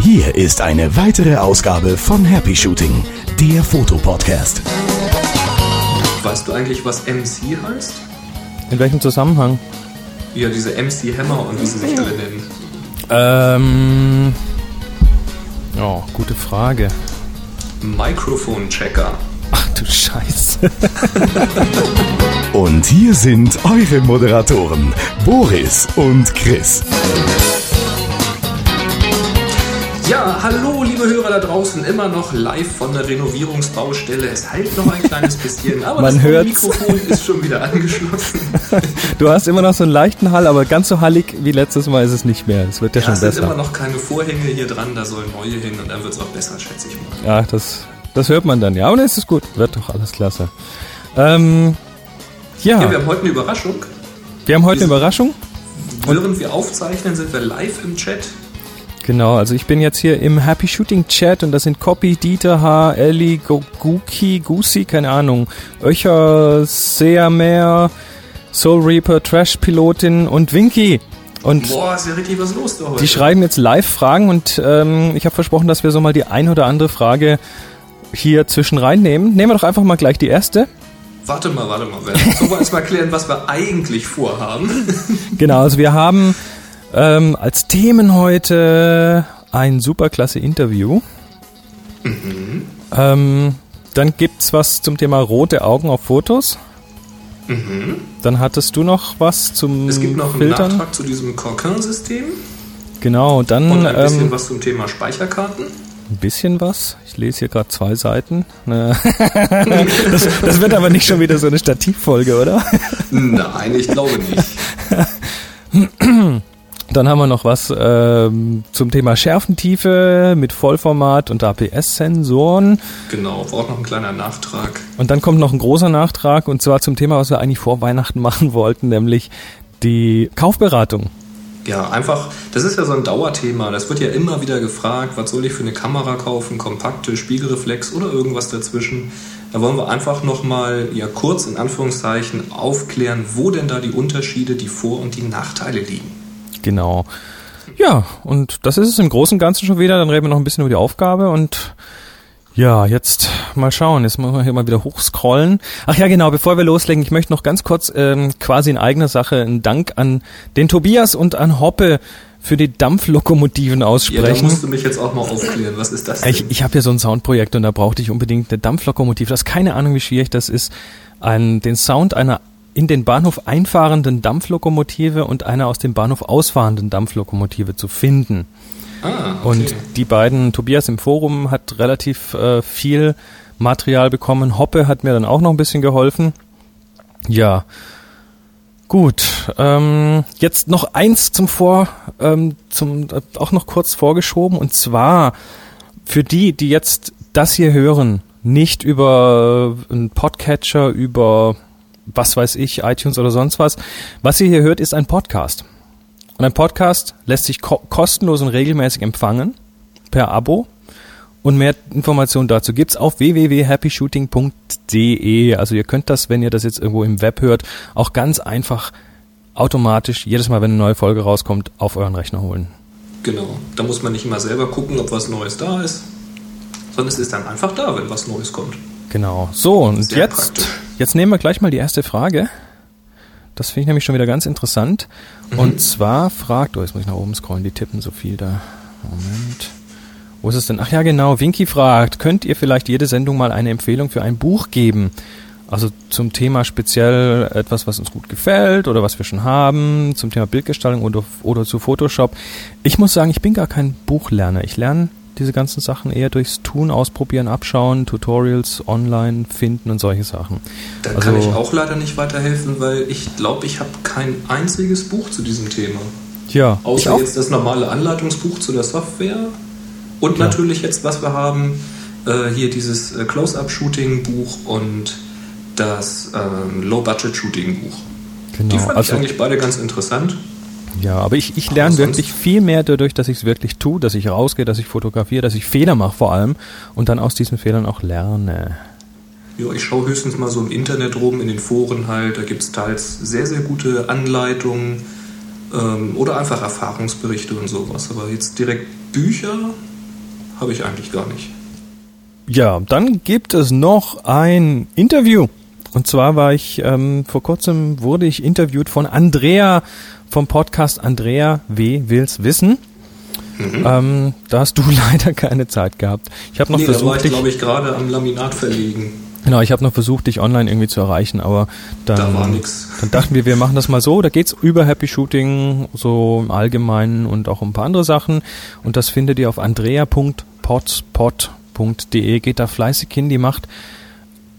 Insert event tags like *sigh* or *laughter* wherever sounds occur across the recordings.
Hier ist eine weitere Ausgabe von Happy Shooting, der Fotopodcast. Weißt du eigentlich, was MC heißt? In welchem Zusammenhang? Ja, diese MC Hammer und wie sie sich alle nennen. Ähm. Oh, gute Frage. Mikrofon-Checker. Ach du Scheiße. *laughs* Und hier sind eure Moderatoren, Boris und Chris. Ja, hallo liebe Hörer da draußen, immer noch live von der Renovierungsbaustelle. Es heilt noch ein kleines bisschen, aber Man das hört's. Mikrofon ist schon wieder angeschlossen. Du hast immer noch so einen leichten Hall, aber ganz so hallig wie letztes Mal ist es nicht mehr. Es wird ja, Ja, schon es sind besser. immer noch keine Vorhänge hier dran, da sollen neue hin und dann wird es auch besser, schätze ich mal. Ja, das, das hört man dann. Ja, aber es ist gut. Wird doch alles klasse. Ähm, ja, Ja, wir haben heute eine Überraschung. wir haben heute eine Überraschung. Während wir aufzeichnen, sind wir live im Chat. Genau, also ich bin jetzt hier im Happy Shooting Chat und das sind Copy, Dieter H., Ellie, Go- Guki, Gusi, keine Ahnung, Öcher, Seamer, Soul Reaper, Trash Pilotin und Winky. Und Boah, ist ja richtig was los da heute. die schreiben jetzt live Fragen und ähm, ich habe versprochen, dass wir so mal die ein oder andere Frage hier zwischen reinnehmen. Nehmen wir doch einfach mal gleich die erste. Warte mal, warte mal. Sollen wir erstmal klären, was wir eigentlich vorhaben. *laughs* Genau, also wir haben ähm, als Themen heute ein superklasse Interview. Ähm, dann gibt's was zum Thema rote Augen auf Fotos. Dann hattest du noch was zum Es gibt noch einen Filtern. Nachtrag zu diesem Corkin-System Genau, dann und ein bisschen ähm, was zum Thema Speicherkarten. Ein bisschen was. Ich lese hier gerade zwei Seiten. *laughs* Das, das wird aber nicht schon wieder so eine Stativfolge, oder? Nein, ich glaube nicht. *clears throat* Dann haben wir noch was ähm, zum Thema Schärfentiefe mit Vollformat und APS-Sensoren. Genau, war auch noch ein kleiner Nachtrag. Und dann kommt noch ein großer Nachtrag und zwar zum Thema, was wir eigentlich vor Weihnachten *laughs* machen wollten, nämlich die Kaufberatung. Ja, einfach, das ist ja so ein Dauerthema. Das wird ja immer wieder gefragt, was soll ich für eine Kamera kaufen, kompakte, Spiegelreflex oder irgendwas dazwischen. Da wollen wir einfach nochmal ja, kurz in Anführungszeichen aufklären, wo denn da die Unterschiede, die Vor- und die Nachteile liegen. Genau. Ja, und das ist es im Großen und Ganzen schon wieder. Dann reden wir noch ein bisschen über die Aufgabe und ja, jetzt mal schauen. Jetzt müssen wir hier mal wieder hochscrollen. Ach ja, genau, bevor wir loslegen, ich möchte noch ganz kurz ähm, quasi in eigener Sache einen Dank an den Tobias und an Hoppe für die Dampflokomotiven Ja, da aussprechen. musst du mich jetzt auch mal aufklären. Was ist das denn? Ich, ich habe hier so ein Soundprojekt und da brauchte ich unbedingt eine Dampflokomotive. Das ist keine Ahnung, wie schwierig das ist, einen, den Sound einer in den Bahnhof einfahrenden Dampflokomotive und einer aus dem Bahnhof ausfahrenden Dampflokomotive zu finden. Ah. Und die beiden, Tobias im Forum hat relativ äh, viel Material bekommen. Hoppe hat mir dann auch noch ein bisschen geholfen. Ja. Gut. Ähm, jetzt noch eins zum Vor, ähm, zum äh, auch noch kurz vorgeschoben und zwar für die, die jetzt das hier hören, nicht über äh, einen Podcatcher, über was weiß ich, iTunes oder sonst was. Was ihr hier hört, ist ein Podcast. Und ein Podcast lässt sich ko kostenlos und regelmäßig empfangen per Abo. Und mehr Informationen dazu gibt's auf www.happyshooting.de. Also ihr könnt das, wenn ihr das jetzt irgendwo im Web hört, auch ganz einfach automatisch jedes Mal, wenn eine neue Folge rauskommt, auf euren Rechner holen. Genau. Da muss man nicht immer selber gucken, ob was Neues da ist, sondern es ist dann einfach da, wenn was Neues kommt. Genau. So, und Sehr jetzt, praktisch. jetzt nehmen wir gleich mal die erste Frage. Das finde ich nämlich schon wieder ganz interessant. Mhm. Und zwar fragt, oh, jetzt muss ich nach oben scrollen, die tippen so viel da. Moment. Wo ist es denn? Ach ja, genau. Winky fragt, könnt ihr vielleicht jede Sendung mal eine Empfehlung für ein Buch geben? Also zum Thema speziell etwas, was uns gut gefällt oder was wir schon haben, zum Thema Bildgestaltung oder, oder zu Photoshop. Ich muss sagen, ich bin gar kein Buchlerner. Ich lerne diese ganzen Sachen eher durchs Tun, Ausprobieren, Abschauen, Tutorials online finden und solche Sachen. Da Also- kann ich auch leider nicht weiterhelfen, weil ich glaube, ich habe kein einziges Buch zu diesem Thema. Ja, ich Außer jetzt das normale Anleitungsbuch zu der Software und Ja. natürlich jetzt, was wir haben, äh, hier dieses äh, Close-Up-Shooting-Buch und das ähm, Low-Budget-Shooting-Buch. Die Genau. fand ich Also, eigentlich beide ganz interessant. Ja, aber ich, ich lerne wirklich viel mehr dadurch, dass ich es wirklich tue, dass ich rausgehe, dass ich fotografiere, dass ich Fehler mache vor allem und dann aus diesen Fehlern auch lerne. Ja, ich schaue höchstens mal so im Internet rum, in den Foren halt. Da gibt es teils sehr, sehr gute Anleitungen. Ähm, oder einfach Erfahrungsberichte und sowas. Aber jetzt direkt Bücher habe ich eigentlich gar nicht. Ja, dann gibt es noch ein Interview. Und zwar war ich, ähm, vor kurzem wurde ich interviewt von Andrea vom Podcast Andrea W. Will's Wissen. Mhm. Ähm, da hast du *laughs* leider keine Zeit gehabt. Ich habe noch nee, versucht, da war ich, glaube ich, gerade am Laminat verlegen. Genau, ich habe noch versucht, dich online irgendwie zu erreichen, aber dann, da war nix. dann dachten wir, wir machen das mal so. Da geht's über Happy Shooting, so im Allgemeinen und auch um ein paar andere Sachen. Und das findet ihr auf andrea.potspot.de. Geht da fleißig hin, die macht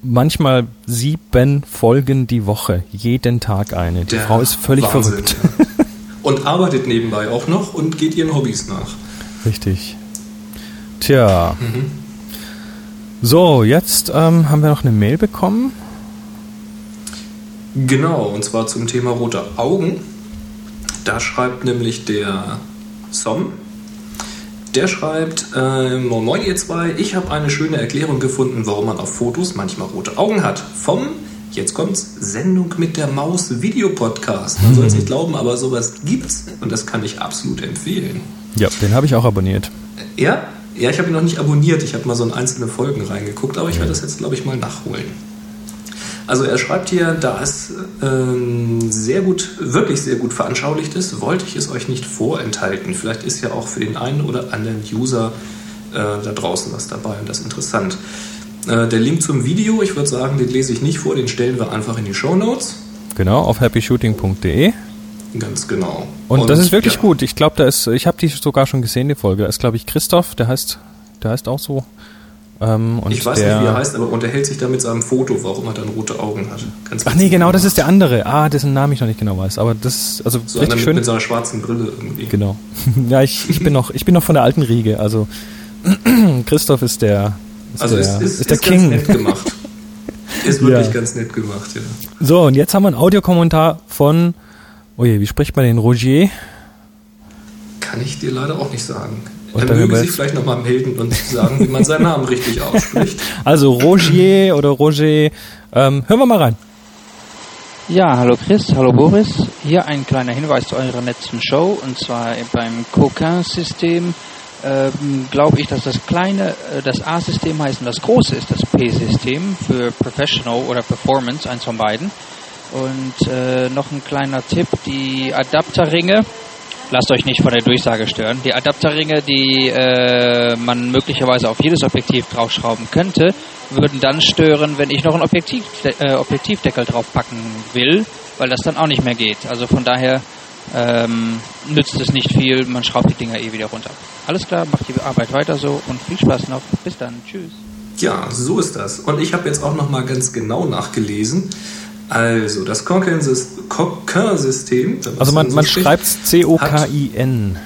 manchmal sieben Folgen die Woche, jeden Tag eine. Die Der Frau ist völlig Wahnsinn, verrückt. Ja. *laughs* Und arbeitet nebenbei auch noch und geht ihren Hobbys nach. Richtig. Tja. Mhm. So, jetzt ähm, haben wir noch eine Mail bekommen. Genau, und zwar zum Thema rote Augen. Da schreibt nämlich der Som. Der schreibt, äh, moin ihr zwei, ich habe eine schöne Erklärung gefunden, warum man auf Fotos manchmal rote Augen hat. Vom, jetzt kommt's, Sendung mit der Maus Videopodcast. Man soll es nicht glauben, aber sowas gibt's und das kann ich absolut empfehlen. Ja, den habe ich auch abonniert. Ja, ja, ich habe ihn noch nicht abonniert. Ich habe mal so in einzelne Folgen reingeguckt, aber ich werde das jetzt, glaube ich, mal nachholen. Also er schreibt hier, da es ähm, sehr gut, wirklich sehr gut veranschaulicht ist, wollte ich es euch nicht vorenthalten. Vielleicht ist ja auch für den einen oder anderen User äh, da draußen was dabei und das ist interessant. Äh, der Link zum Video, ich würde sagen, den lese ich nicht vor, den stellen wir einfach in die Show Notes. Genau, auf happyshooting.de. Ganz genau. Und, und das ist wirklich ja. gut. Ich glaube, da ist, ich habe die sogar schon gesehen, die Folge. Da ist, glaube ich, Christoph, der heißt, der heißt auch so. Ähm, ich weiß der, nicht, wie er heißt, aber unterhält sich da mit seinem Foto, warum er dann rote Augen hat. Ganz Ach nee, genau, das ist der andere. Ah, dessen Namen ich noch nicht genau weiß. Aber das, also so richtig schön. Mit so einer schwarzen Brille irgendwie. Genau. *laughs* ja, ich, ich bin noch, ich bin noch von der alten Riege. Also *clears throat* Christoph ist der, ist also der, ist, ist, ist der King. Ganz nett gemacht. *laughs* ist wirklich ja. ganz nett gemacht, ja. So, und jetzt haben wir einen Audiokommentar von Oh je, wie spricht man den Rogier? Kann ich dir leider auch nicht sagen. Und er möge sich vielleicht nochmal melden und sagen, wie man seinen Namen richtig *laughs* ausspricht. Also Rogier oder Roger, ähm, hören wir mal rein. Ja, hallo Chris, hallo Boris. Hier ein kleiner Hinweis zu eurer letzten Show und zwar beim Coquin-System. Ähm, glaube ich, dass das kleine, äh, das A-System heißt und das große ist das P-System für Professional oder Performance, eins von beiden. Und äh, noch ein kleiner Tipp, die Adapterringe, lasst euch nicht von der Durchsage stören, die Adapterringe, die äh, man möglicherweise auf jedes Objektiv draufschrauben könnte, würden dann stören, wenn ich noch einen Objektiv, äh, Objektivdeckel draufpacken will, weil das dann auch nicht mehr geht. Also von daher ähm, nützt es nicht viel, man schraubt die Dinger eh wieder runter. Alles klar, macht die Arbeit weiter so und viel Spaß noch. Bis dann, tschüss. Ja, so ist das. Und ich habe jetzt auch noch mal ganz genau nachgelesen. Also, das Coquin-System. Also, man, so man schreibt es C-O-K-I-N.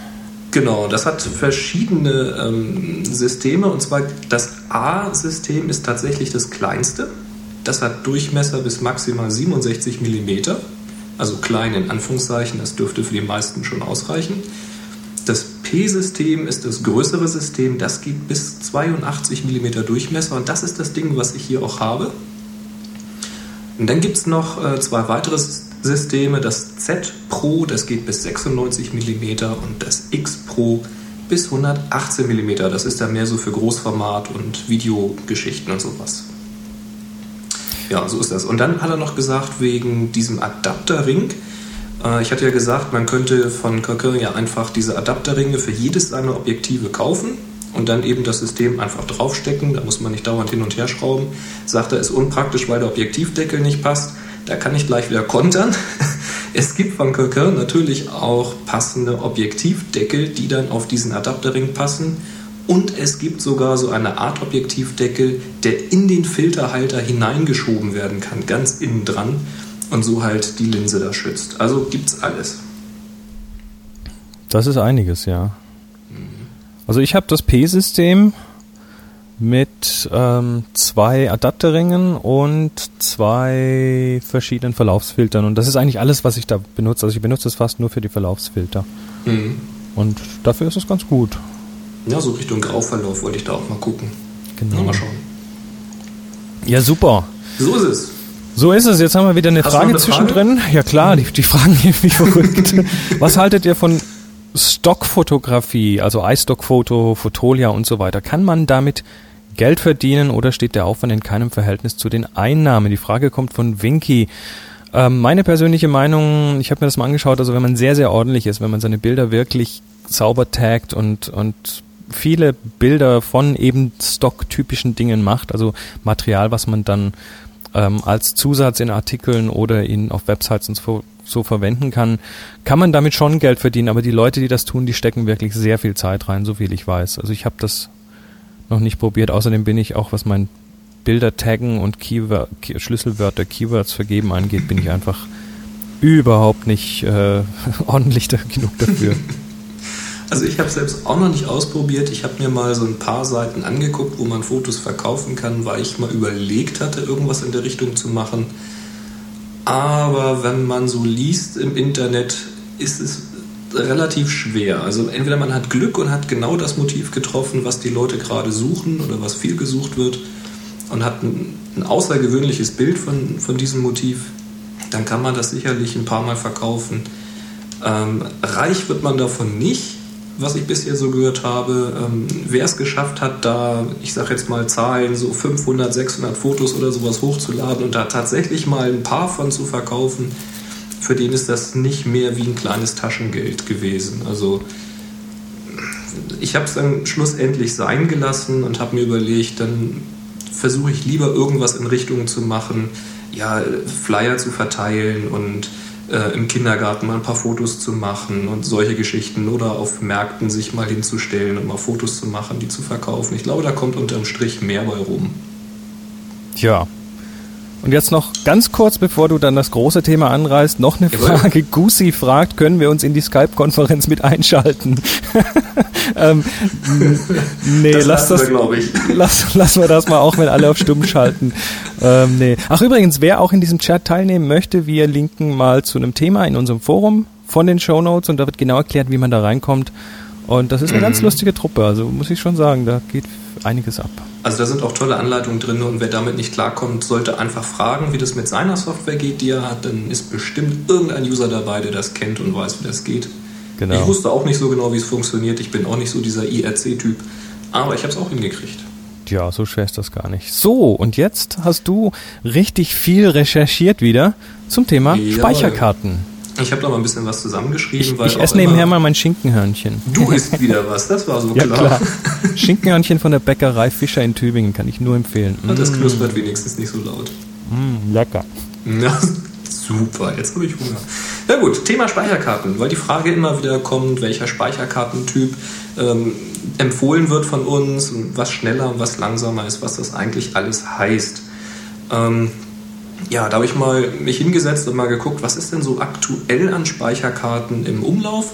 Genau, das hat verschiedene ähm, Systeme und zwar das A-System ist tatsächlich das kleinste. Das hat Durchmesser bis maximal 67 mm, also klein in Anführungszeichen, das dürfte für die meisten schon ausreichen. Das P-System ist das größere System, das geht bis 82 mm Durchmesser und das ist das Ding, was ich hier auch habe. Und dann gibt es noch äh, zwei weitere Systeme, das Z Pro, das geht bis 96 mm und das X Pro bis 118 mm. Das ist dann mehr so für Großformat und Videogeschichten und sowas. Ja, so ist das. Und dann hat er noch gesagt, wegen diesem Adapterring, äh, ich hatte ja gesagt, man könnte von Cocker ja einfach diese Adapterringe für jedes seiner Objektive kaufen und dann eben das System einfach draufstecken. Da muss man nicht dauernd hin und her schrauben. Sagt er, ist unpraktisch, weil der Objektivdeckel nicht passt. Da kann ich gleich wieder kontern. *laughs* Es gibt von Coquin natürlich auch passende Objektivdeckel, die dann auf diesen Adapterring passen. Und es gibt sogar so eine Art Objektivdeckel, der in den Filterhalter hineingeschoben werden kann, ganz innen dran und so halt die Linse da schützt. Also gibt's alles. Das ist einiges, ja. Also ich habe das P-System mit ähm, zwei Adapterringen und zwei verschiedenen Verlaufsfiltern. Und das ist eigentlich alles, was ich da benutze. Also ich benutze es fast nur für die Verlaufsfilter. Mhm. Und dafür ist es ganz gut. Ja, so Richtung Grauverlauf wollte ich da auch mal gucken. Genau. Mal schauen. Ja, super. So ist es. So ist es. Jetzt haben wir wieder eine Hast Frage eine zwischendrin. Frage? Ja klar, die, die Fragen *laughs* gehen mich verrückt. *laughs* Was haltet ihr von Stockfotografie, also iStock-Foto, Fotolia und so weiter? Kann man damit Geld verdienen oder steht der Aufwand in keinem Verhältnis zu den Einnahmen? Die Frage kommt von Winky. Ähm, meine persönliche Meinung, ich habe mir das mal angeschaut, also wenn man sehr, sehr ordentlich ist, wenn man seine Bilder wirklich sauber taggt und, und viele Bilder von eben stocktypischen Dingen macht, also Material, was man dann ähm, als Zusatz in Artikeln oder in auf Websites und so, so verwenden kann, kann man damit schon Geld verdienen. Aber die Leute, die das tun, die stecken wirklich sehr viel Zeit rein, so viel ich weiß. Also ich habe das noch nicht probiert. Außerdem bin ich auch, was mein Bilder taggen und Keyword, Key Schlüsselwörter, Keywords vergeben angeht, bin ich einfach überhaupt nicht äh, *laughs* ordentlich da, genug dafür. *laughs* Also ich habe selbst auch noch nicht ausprobiert. Ich habe mir mal so ein paar Seiten angeguckt, wo man Fotos verkaufen kann, weil ich mal überlegt hatte, irgendwas in der Richtung zu machen. Aber wenn man so liest im Internet, ist es relativ schwer. Also entweder man hat Glück und hat genau das Motiv getroffen, was die Leute gerade suchen oder was viel gesucht wird und hat ein, ein außergewöhnliches Bild von, von diesem Motiv, dann kann man das sicherlich ein paar Mal verkaufen. Ähm, reich wird man davon nicht, was ich bisher so gehört habe. Ähm, wer es geschafft hat, da, ich sage jetzt mal Zahlen, so 500, 600 Fotos oder sowas hochzuladen und da tatsächlich mal ein paar von zu verkaufen, für den ist das nicht mehr wie ein kleines Taschengeld gewesen. Also ich habe es dann schlussendlich sein gelassen und habe mir überlegt, dann versuche ich lieber irgendwas in Richtung zu machen, ja, Flyer zu verteilen und äh, im Kindergarten mal ein paar Fotos zu machen und solche Geschichten oder auf Märkten sich mal hinzustellen und mal Fotos zu machen, die zu verkaufen. Ich glaube, da kommt unterm Strich mehr bei rum. Tja. Und jetzt noch ganz kurz, bevor du dann das große Thema anreißt, noch eine Jawohl. Frage. Gusi fragt, können wir uns in die Skype-Konferenz mit einschalten? *laughs* ähm, *laughs* nee, Das lass das, wir, ich. *laughs* lass, lassen wir das mal auch, wenn alle auf stumm schalten. Ähm, nee. Ach übrigens, wer auch in diesem Chat teilnehmen möchte, wir linken mal zu einem Thema in unserem Forum von den Show Notes und da wird genau erklärt, wie man da reinkommt. Und das ist eine Mhm. ganz lustige Truppe, also muss ich schon sagen, da geht einiges ab. Also da sind auch tolle Anleitungen drin und wer damit nicht klarkommt, sollte einfach fragen, wie das mit seiner Software geht, die er hat. Dann ist bestimmt irgendein User dabei, der das kennt und weiß, wie das geht. Genau. Ich wusste auch nicht so genau, wie es funktioniert. Ich bin auch nicht so dieser IRC-Typ. Aber ich habe es auch hingekriegt. Ja, so schwer ist das gar nicht. So, und jetzt hast du richtig viel recherchiert wieder zum Thema Jawohl. Speicherkarten. Ich habe da mal ein bisschen was zusammengeschrieben. Ich, ich esse nebenher mal mein Schinkenhörnchen. Du isst wieder was, das war so Ja, klar. klar. *laughs* Schinkenhörnchen von der Bäckerei Fischer in Tübingen kann ich nur empfehlen. Und das Mm, knuspert wenigstens nicht so laut. mm, lecker. Ja, super, jetzt habe ich Hunger. Na gut, Thema Speicherkarten, weil die Frage immer wieder kommt, welcher Speicherkartentyp ähm, empfohlen wird von uns was schneller und was langsamer ist, was das eigentlich alles heißt. Ähm, ja, da habe ich mal mich hingesetzt und mal geguckt, was ist denn so aktuell an Speicherkarten im Umlauf.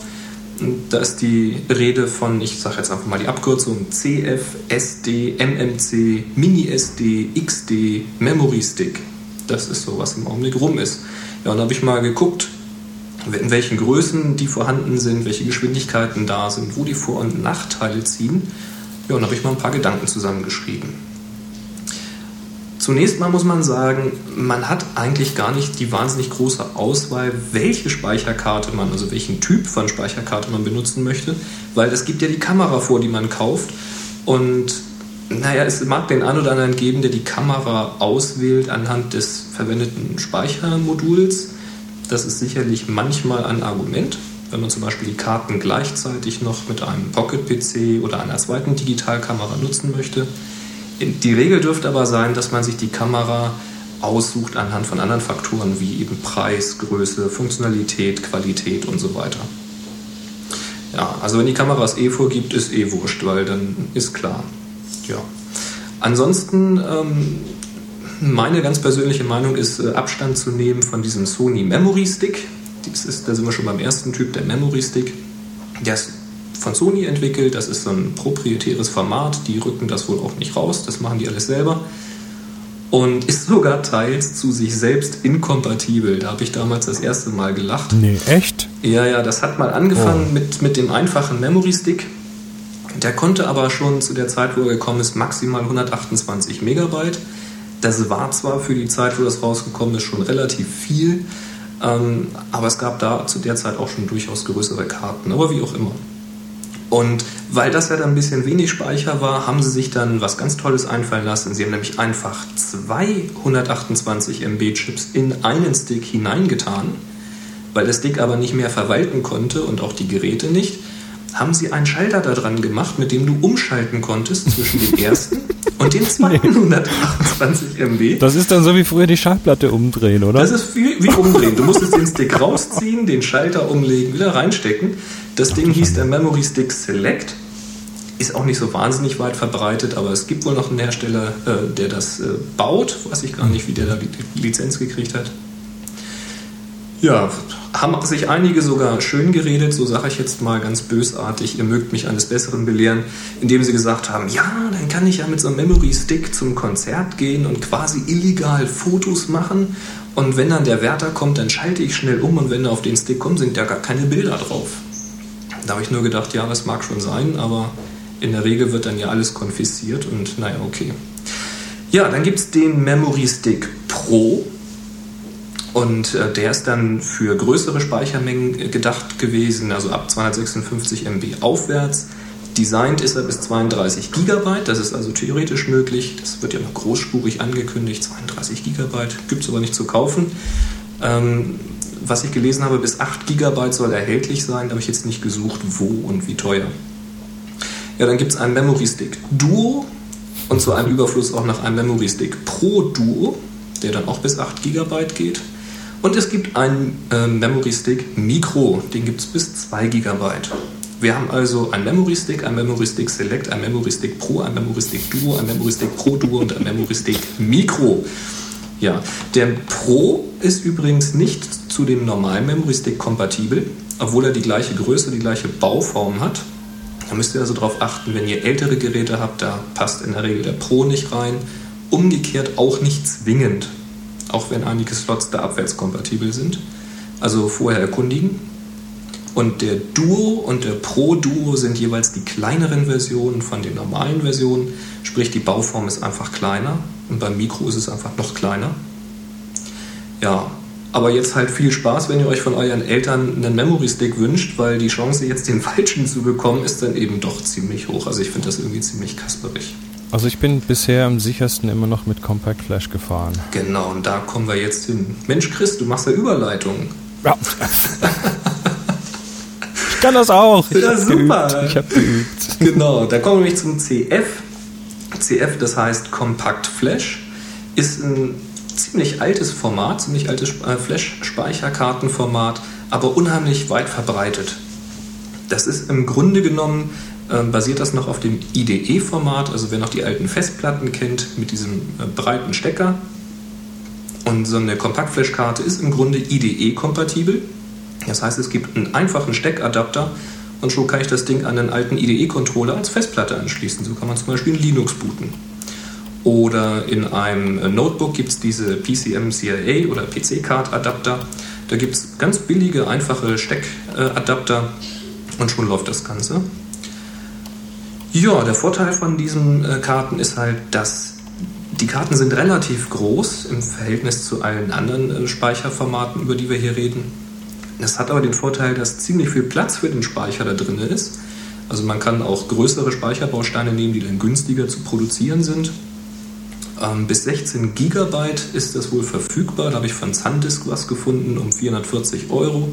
Und da ist die Rede von, ich sage jetzt einfach mal die Abkürzung CF, SD, MMC, Mini SD, XD, Memory Stick. Das ist so, was im Augenblick rum ist. Ja, und da habe ich mal geguckt, in welchen Größen die vorhanden sind, welche Geschwindigkeiten da sind, wo die Vor- und Nachteile ziehen. Ja, und da habe ich mal ein paar Gedanken zusammengeschrieben. Zunächst mal muss man sagen, man hat eigentlich gar nicht die wahnsinnig große Auswahl, welche Speicherkarte man, also welchen Typ von Speicherkarte man benutzen möchte, weil es gibt ja die Kamera vor, die man kauft. Und naja, es mag den einen oder anderen geben, der die Kamera auswählt anhand des verwendeten Speichermoduls. Das ist sicherlich manchmal ein Argument, wenn man zum Beispiel die Karten gleichzeitig noch mit einem Pocket-PC oder einer zweiten Digitalkamera nutzen möchte. Die Regel dürfte aber sein, dass man sich die Kamera aussucht anhand von anderen Faktoren wie eben Preis, Größe, Funktionalität, Qualität und so weiter. Ja, also wenn die Kamera es eh vorgibt, ist eh wurscht, weil dann ist klar. Ja. Ansonsten, ähm, meine ganz persönliche Meinung ist, äh, Abstand zu nehmen von diesem Sony Memory Stick. Das ist, da sind wir schon beim ersten Typ, der Memory Stick. Der ist von Sony entwickelt, das ist so ein proprietäres Format, die rücken das wohl auch nicht raus, das machen die alles selber. Und ist sogar teils zu sich selbst inkompatibel. Da habe ich damals das erste Mal gelacht. Nee, echt? Ja, ja, das hat mal angefangen mit, mit dem einfachen Memory Stick. Der konnte aber schon zu der Zeit, wo er gekommen ist, maximal 128 Megabyte. Das war zwar für die Zeit, wo das rausgekommen ist, schon relativ viel, ähm, aber es gab da zu der Zeit auch schon durchaus größere Karten, aber wie auch immer. Und weil das ja dann ein bisschen wenig Speicher war, haben sie sich dann was ganz Tolles einfallen lassen. Sie haben nämlich einfach zwei 128 MB Chips in einen Stick hineingetan, weil der Stick aber nicht mehr verwalten konnte und auch die Geräte nicht haben sie einen Schalter da dran gemacht, mit dem du umschalten konntest zwischen dem ersten *laughs* dem zweiten 128 MB. Das ist dann so wie früher die Schallplatte umdrehen, oder? Das ist wie, wie umdrehen. Du musstest den Stick rausziehen, den Schalter umlegen, wieder reinstecken. Das Ding hieß der Memory Stick Select. Ist auch nicht so wahnsinnig weit verbreitet, aber es gibt wohl noch einen Hersteller, äh, der das äh, baut. Weiß ich gar nicht, wie der da die Lizenz gekriegt hat. Ja, haben sich einige sogar schön geredet, so sage ich jetzt mal ganz bösartig, ihr mögt mich eines Besseren belehren, indem sie gesagt haben, ja, dann kann ich ja mit so einem Memory Stick zum Konzert gehen und quasi illegal Fotos machen und wenn dann der Wärter kommt, dann schalte ich schnell um und wenn er auf den Stick kommt, sind da gar keine Bilder drauf. Da habe ich nur gedacht, ja, das mag schon sein, aber in der Regel wird dann ja alles konfisziert und naja, okay. Ja, dann gibt es den Memory Stick Pro, und äh, der ist dann für größere Speichermengen äh, gedacht gewesen, also ab 256 MB aufwärts. Designt ist er bis 32 GB, das ist also theoretisch möglich. Das wird ja noch großspurig angekündigt, 32 GB, gibt es aber nicht zu kaufen. Ähm, was ich gelesen habe, bis 8 GB soll erhältlich sein, da habe ich jetzt nicht gesucht, wo und wie teuer. Ja, dann gibt es einen Memory Stick Duo und zu einem Überfluss auch noch einen Memory Stick Pro Duo, der dann auch bis 8 GB geht. Und es gibt einen äh, Memory Stick Micro, den gibt es bis 2 GB. Wir haben also ein Memory Stick, ein Memory Stick Select, ein Memory Stick Pro, ein Memory Stick Duo, ein Memory Stick Pro Duo und ein Memory Stick Micro. Ja, der Pro ist übrigens nicht zu dem normalen Memory Stick kompatibel, obwohl er die gleiche Größe, die gleiche Bauform hat. Da müsst ihr also darauf achten, wenn ihr ältere Geräte habt, da passt in der Regel der Pro nicht rein. Umgekehrt auch nicht zwingend auch wenn einige Slots da abwärtskompatibel sind. Also vorher erkundigen. Und der Duo und der Pro Duo sind jeweils die kleineren Versionen von den normalen Versionen, sprich die Bauform ist einfach kleiner und beim Mikro ist es einfach noch kleiner. Ja, aber jetzt halt viel Spaß, wenn ihr euch von euren Eltern einen Memory Stick wünscht, weil die Chance jetzt den falschen zu bekommen ist dann eben doch ziemlich hoch. Also ich finde das irgendwie ziemlich kasperig. Also ich bin bisher am sichersten immer noch mit Compact Flash gefahren. Genau, und da kommen wir jetzt hin. Mensch Chris, du machst ja Überleitungen. Ja. ich kann das auch. Ich ja, super. Geübt. Ich habe geübt. Genau, da kommen wir nämlich zum CF. CF, das heißt Compact Flash, ist ein ziemlich altes Format, ziemlich altes äh, Flash-Speicherkartenformat, aber unheimlich weit verbreitet. Das ist im Grunde genommen ähm, basiert das noch auf dem IDE-Format, also wer noch die alten Festplatten kennt mit diesem äh, breiten Stecker. Und so eine Kompaktflash-Karte ist im Grunde IDE-kompatibel. Das heißt, es gibt einen einfachen Steckadapter und schon kann ich das Ding an einen alten IDE-Controller als Festplatte anschließen. So kann man zum Beispiel Linux booten. Oder in einem äh, Notebook gibt es diese PCM-CIA oder PC-Card-Adapter. Da gibt es ganz billige, einfache Steckadapter und schon läuft das Ganze. Ja, der Vorteil von diesen äh, Karten ist halt, dass die Karten sind relativ groß im Verhältnis zu allen anderen äh, Speicherformaten, über die wir hier reden. Das hat aber den Vorteil, dass ziemlich viel Platz für den Speicher da drin ist. Also man kann auch größere Speicherbausteine nehmen, die dann günstiger zu produzieren sind. Ähm, bis 16 GB ist das wohl verfügbar. Da habe ich von Sandisk was gefunden um 440 Euro.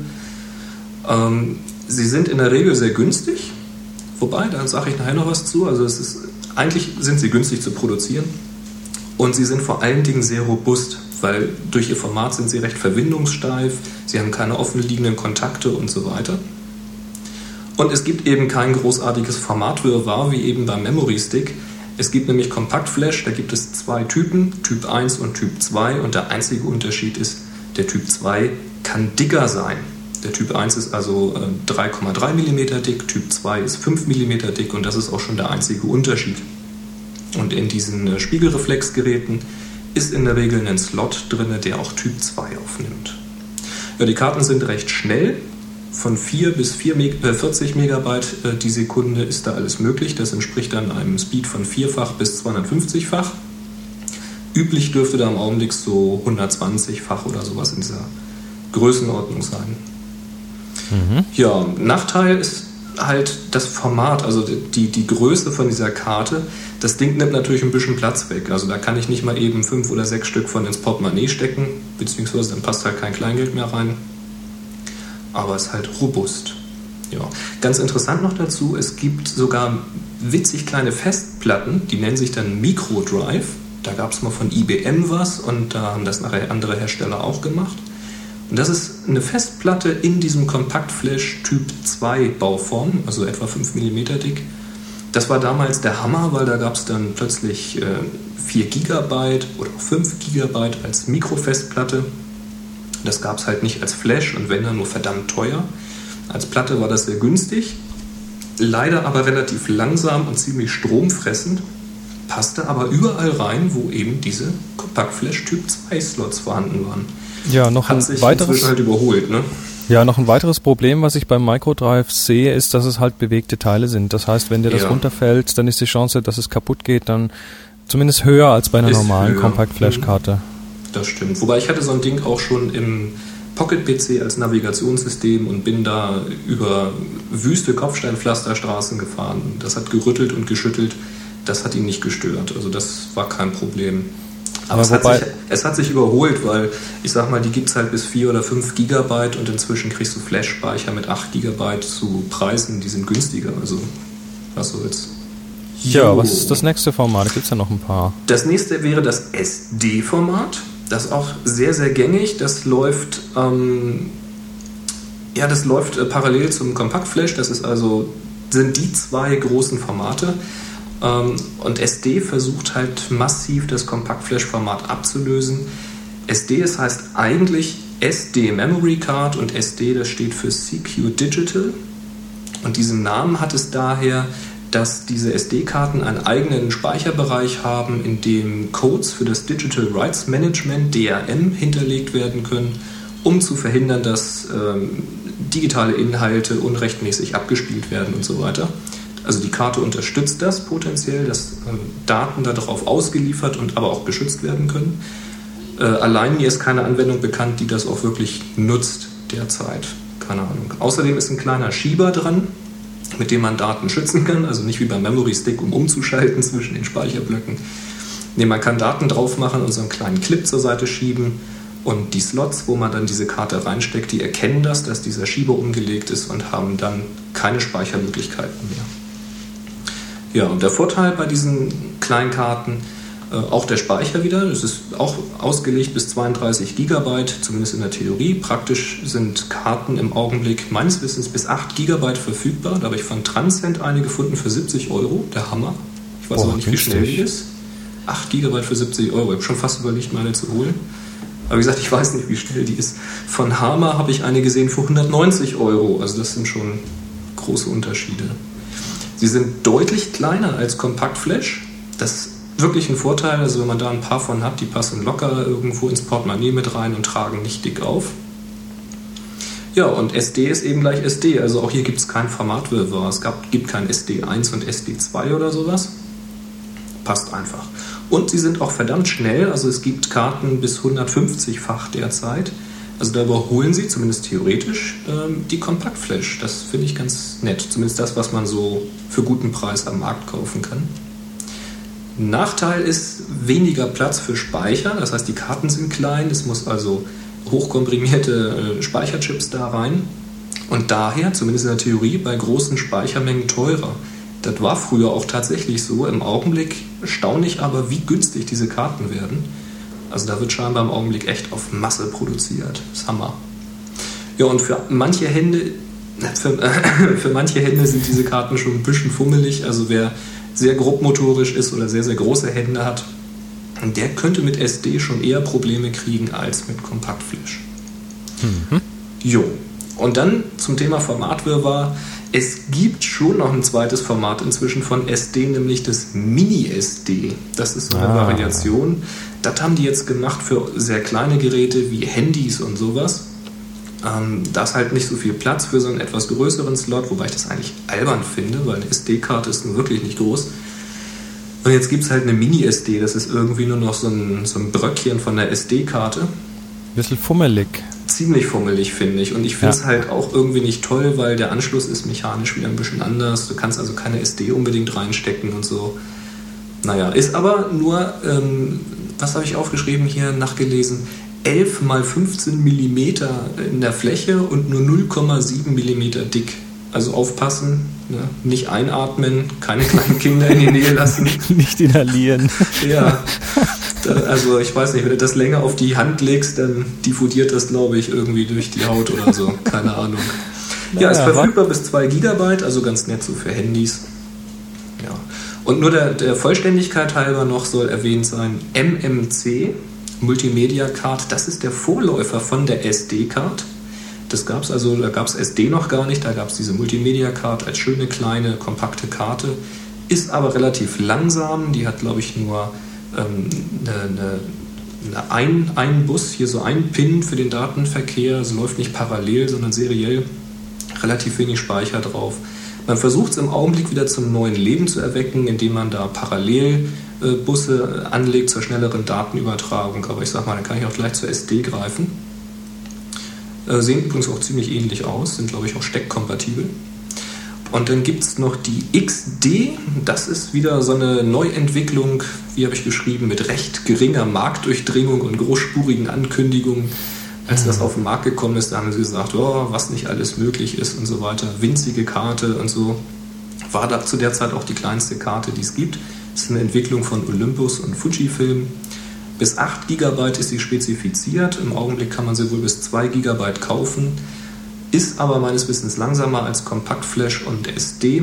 Ähm, sie sind in der Regel sehr günstig. Wobei, da sage ich nachher noch was zu. Also es ist, eigentlich sind sie günstig zu produzieren und sie sind vor allen Dingen sehr robust, weil durch ihr Format sind sie recht verwindungssteif, sie haben keine offenliegenden Kontakte und so weiter. Und es gibt eben kein großartiges Formatwirrwarr wie eben beim Memory Stick. Es gibt nämlich Kompaktflash, da gibt es zwei Typen, Typ 1 und Typ 2 und der einzige Unterschied ist, der Typ 2 kann dicker sein. Der Typ 1 ist also 3,3 äh, mm dick, Typ 2 ist 5 mm dick und das ist auch schon der einzige Unterschied. Und in diesen äh, Spiegelreflexgeräten ist in der Regel ein Slot drin, der auch Typ 2 aufnimmt. Ja, die Karten sind recht schnell. Von 4 bis 4 Meg äh, 40 Megabyte äh, die Sekunde ist da alles möglich. Das entspricht dann einem Speed von vierfach bis 250-fach. üblich dürfte da im Augenblick so 120-fach oder sowas in dieser Größenordnung sein. Mhm. Ja, Nachteil ist halt das Format, also die, die Größe von dieser Karte. Das Ding nimmt natürlich ein bisschen Platz weg. Also da kann ich nicht mal eben fünf oder sechs Stück von ins Portemonnaie stecken, beziehungsweise dann passt halt kein Kleingeld mehr rein. Aber es ist halt robust. Ja. Ganz interessant noch dazu, es gibt sogar witzig kleine Festplatten, die nennen sich dann Microdrive. Da gab es mal von IBM was und da haben das nachher andere Hersteller auch gemacht. Und das ist eine Festplatte in diesem Kompaktflash Typ 2 Bauform, also etwa 5 mm dick. Das war damals der Hammer, weil da gab es dann plötzlich äh, 4 GB oder 5 GB als Mikrofestplatte. Das gab es halt nicht als Flash und wenn dann nur verdammt teuer. Als Platte war das sehr günstig, leider aber relativ langsam und ziemlich stromfressend, passte aber überall rein, wo eben diese Kompaktflash Typ 2 Slots vorhanden waren. Ja, noch Hat ein weiteres halt überholt, ne? Ja, noch ein weiteres Problem, was ich beim Microdrive sehe, ist, dass es halt bewegte Teile sind. Das heißt, wenn dir das ja. runterfällt, dann ist die Chance, dass es kaputt geht, dann zumindest höher als bei einer ist normalen Compact Flash Karte. Das stimmt. Wobei ich hatte so ein Ding auch schon im Pocket PC als Navigationssystem und bin da über wüste Kopfsteinpflasterstraßen gefahren. Das hat gerüttelt und geschüttelt. Das hat ihn nicht gestört. Also das war kein Problem. Aber, es, hat sich, es, hat sich, überholt, weil ich sag mal, die gibt es halt bis 4 oder 5 Gigabyte und inzwischen kriegst du Flash-Speicher mit 8 Gigabyte zu Preisen, die sind günstiger. Also, was soll's. Ja, was ist das nächste Format? Da gibt es ja noch ein paar. Das nächste wäre das SD-Format. Das ist auch sehr, sehr gängig. Das läuft, ähm, ja, das läuft äh, parallel zum Kompaktflash. Das ist also, sind die zwei großen Formate. Ähm, und SD versucht halt massiv das Kompaktflash-Format abzulösen. SD, das heißt eigentlich SD Memory Card und SD, das steht für CQ Digital. Und diesen Namen hat es daher, dass diese SD-Karten einen eigenen Speicherbereich haben, in dem Codes für das Digital Rights Management DRM hinterlegt werden können, um zu verhindern, dass ähm, digitale Inhalte unrechtmäßig abgespielt werden und so weiter. Also die Karte unterstützt das potenziell, dass äh, Daten darauf ausgeliefert und aber auch geschützt werden können. Äh, allein mir ist keine Anwendung bekannt, die das auch wirklich nutzt derzeit. Keine Ahnung. Außerdem ist ein kleiner Schieber dran, mit dem man Daten schützen kann. Also nicht wie beim Memory Stick, um umzuschalten *laughs* zwischen den Speicherblöcken. Nee, man kann Daten drauf machen und so einen kleinen Clip zur Seite schieben. Und die Slots, wo man dann diese Karte reinsteckt, die erkennen das, dass dieser Schieber umgelegt ist und haben dann keine Speichermöglichkeiten mehr. Ja, und der Vorteil bei diesen Kleinkarten, äh, auch der Speicher wieder, das ist auch ausgelegt bis 32 GB, zumindest in der Theorie. Praktisch sind Karten im Augenblick meines Wissens bis 8 GB verfügbar. Da habe ich von Transcend eine gefunden für 70 Euro, der Hammer. Ich weiß oh, aber nicht, wie schnell die ist. 8 GB für 70 Euro. Ich habe schon fast überlegt, meine zu holen. Aber wie gesagt, ich weiß nicht, wie schnell die ist. Von Hammer habe ich eine gesehen für 190 Euro. Also das sind schon große Unterschiede. Sie sind deutlich kleiner als Kompaktflash. Das ist wirklich ein Vorteil. Also wenn man da ein paar von hat, die passen locker irgendwo ins Portemonnaie mit rein und tragen nicht dick auf. Ja, und SD ist eben gleich SD. Also auch hier gibt es kein Formatwirrwarr. Es gab, gibt kein SD1 und SD2 oder sowas. Passt einfach. Und sie sind auch verdammt schnell. Also es gibt Karten bis 150-fach derzeit. Also da überholen sie, zumindest theoretisch, ähm, die Kompaktflash. Das finde ich ganz nett. Zumindest das, was man so für guten Preis am Markt kaufen kann. Nachteil ist weniger Platz für Speicher. Das heißt, die Karten sind klein. Es muss also hochkomprimierte äh, Speicherchips da rein. Und daher, zumindest in der Theorie, bei großen Speichermengen teurer. Das war früher auch tatsächlich so. Im Augenblick staune ich aber, wie günstig diese Karten werden. Also da wird scheinbar im Augenblick echt auf Masse produziert. Das ist Hammer. Ja, und für manche Hände, für, äh, *laughs* für manche Hände sind diese Karten schon ein bisschen fummelig. Also wer sehr grobmotorisch ist oder sehr, sehr große Hände hat, der könnte mit SD schon eher Probleme kriegen als mit Kompaktflash. Mhm. Jo. Und dann zum Thema Formatwirrwarr. Es gibt schon noch ein zweites Format inzwischen von SD, nämlich das Mini-SD. Das ist so eine ah. Variation. Das haben die jetzt gemacht für sehr kleine Geräte wie Handys und sowas. Ähm, da ist halt nicht so viel Platz für so einen etwas größeren Slot, wobei ich das eigentlich albern finde, weil eine SD-Karte ist nun wirklich nicht groß. Und jetzt gibt es halt eine Mini-SD, das ist irgendwie nur noch so ein, so ein Bröckchen von der SD-Karte. Bisschen fummelig. Ziemlich fummelig, finde ich. Und ich finde es Ja. halt auch irgendwie nicht toll, weil der Anschluss ist mechanisch wieder ein bisschen anders. Du kannst also keine SD unbedingt reinstecken und so. Naja, ist aber nur, ähm, was habe ich aufgeschrieben hier, nachgelesen, 11 mal 15 Millimeter in der Fläche und nur 0,7 Millimeter dick. Also aufpassen, ne? nicht einatmen, keine kleinen Kinder in die Nähe lassen. *laughs* Nicht inhalieren. Ja, *laughs* also ich weiß nicht, wenn du das länger auf die Hand legst, dann diffundiert das, glaube ich, irgendwie durch die Haut oder so. Keine Ahnung. Ja, ist verfügbar bis 2 GB, also ganz nett so für Handys. Ja. Und nur der, der Vollständigkeit halber noch soll erwähnt sein, MMC, Multimedia Card, das ist der Vorläufer von der SD-Card. Das gab es also, da gab es SD noch gar nicht, da gab es diese Multimedia Card als schöne kleine, kompakte Karte. Ist aber relativ langsam, die hat glaube ich nur ähm, eine, eine, eine ein, ein Bus, hier so ein Pin für den Datenverkehr, es läuft nicht parallel, sondern seriell, relativ wenig Speicher drauf. Man versucht es im Augenblick wieder zum neuen Leben zu erwecken, indem man da parallel äh, Busse anlegt zur schnelleren Datenübertragung, aber ich sag mal, dann kann ich auch gleich zur SD greifen. Äh, sehen übrigens auch ziemlich ähnlich aus, sind glaube ich auch steckkompatibel. Und dann gibt es noch die XD, das ist wieder so eine Neuentwicklung, wie habe ich geschrieben, mit recht geringer Marktdurchdringung und großspurigen Ankündigungen. Als das auf den Markt gekommen ist, da haben sie gesagt, oh, was nicht alles möglich ist und so weiter. Winzige Karte und so. War da zu der Zeit auch die kleinste Karte, die es gibt. Das ist eine Entwicklung von Olympus und Fujifilm. Bis 8 GB ist sie spezifiziert. Im Augenblick kann man sie wohl bis 2 GB kaufen. Ist aber meines Wissens langsamer als Kompaktflash und SD.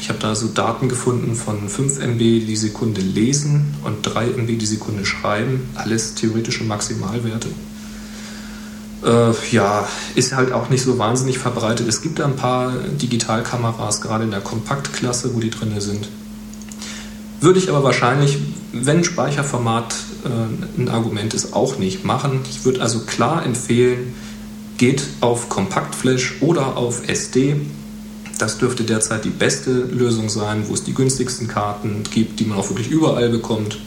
Ich habe da so Daten gefunden von 5 MB die Sekunde lesen und 3 MB die Sekunde schreiben. Alles theoretische Maximalwerte. Äh, ja, ist halt auch nicht so wahnsinnig verbreitet. Es gibt da ein paar Digitalkameras, gerade in der Kompaktklasse, wo die drin sind. Würde ich aber wahrscheinlich, wenn Speicherformat äh, ein Argument ist, auch nicht machen. Ich würde also klar empfehlen, geht auf Kompaktflash oder auf SD. Das dürfte derzeit die beste Lösung sein, wo es die günstigsten Karten gibt, die man auch wirklich überall bekommt.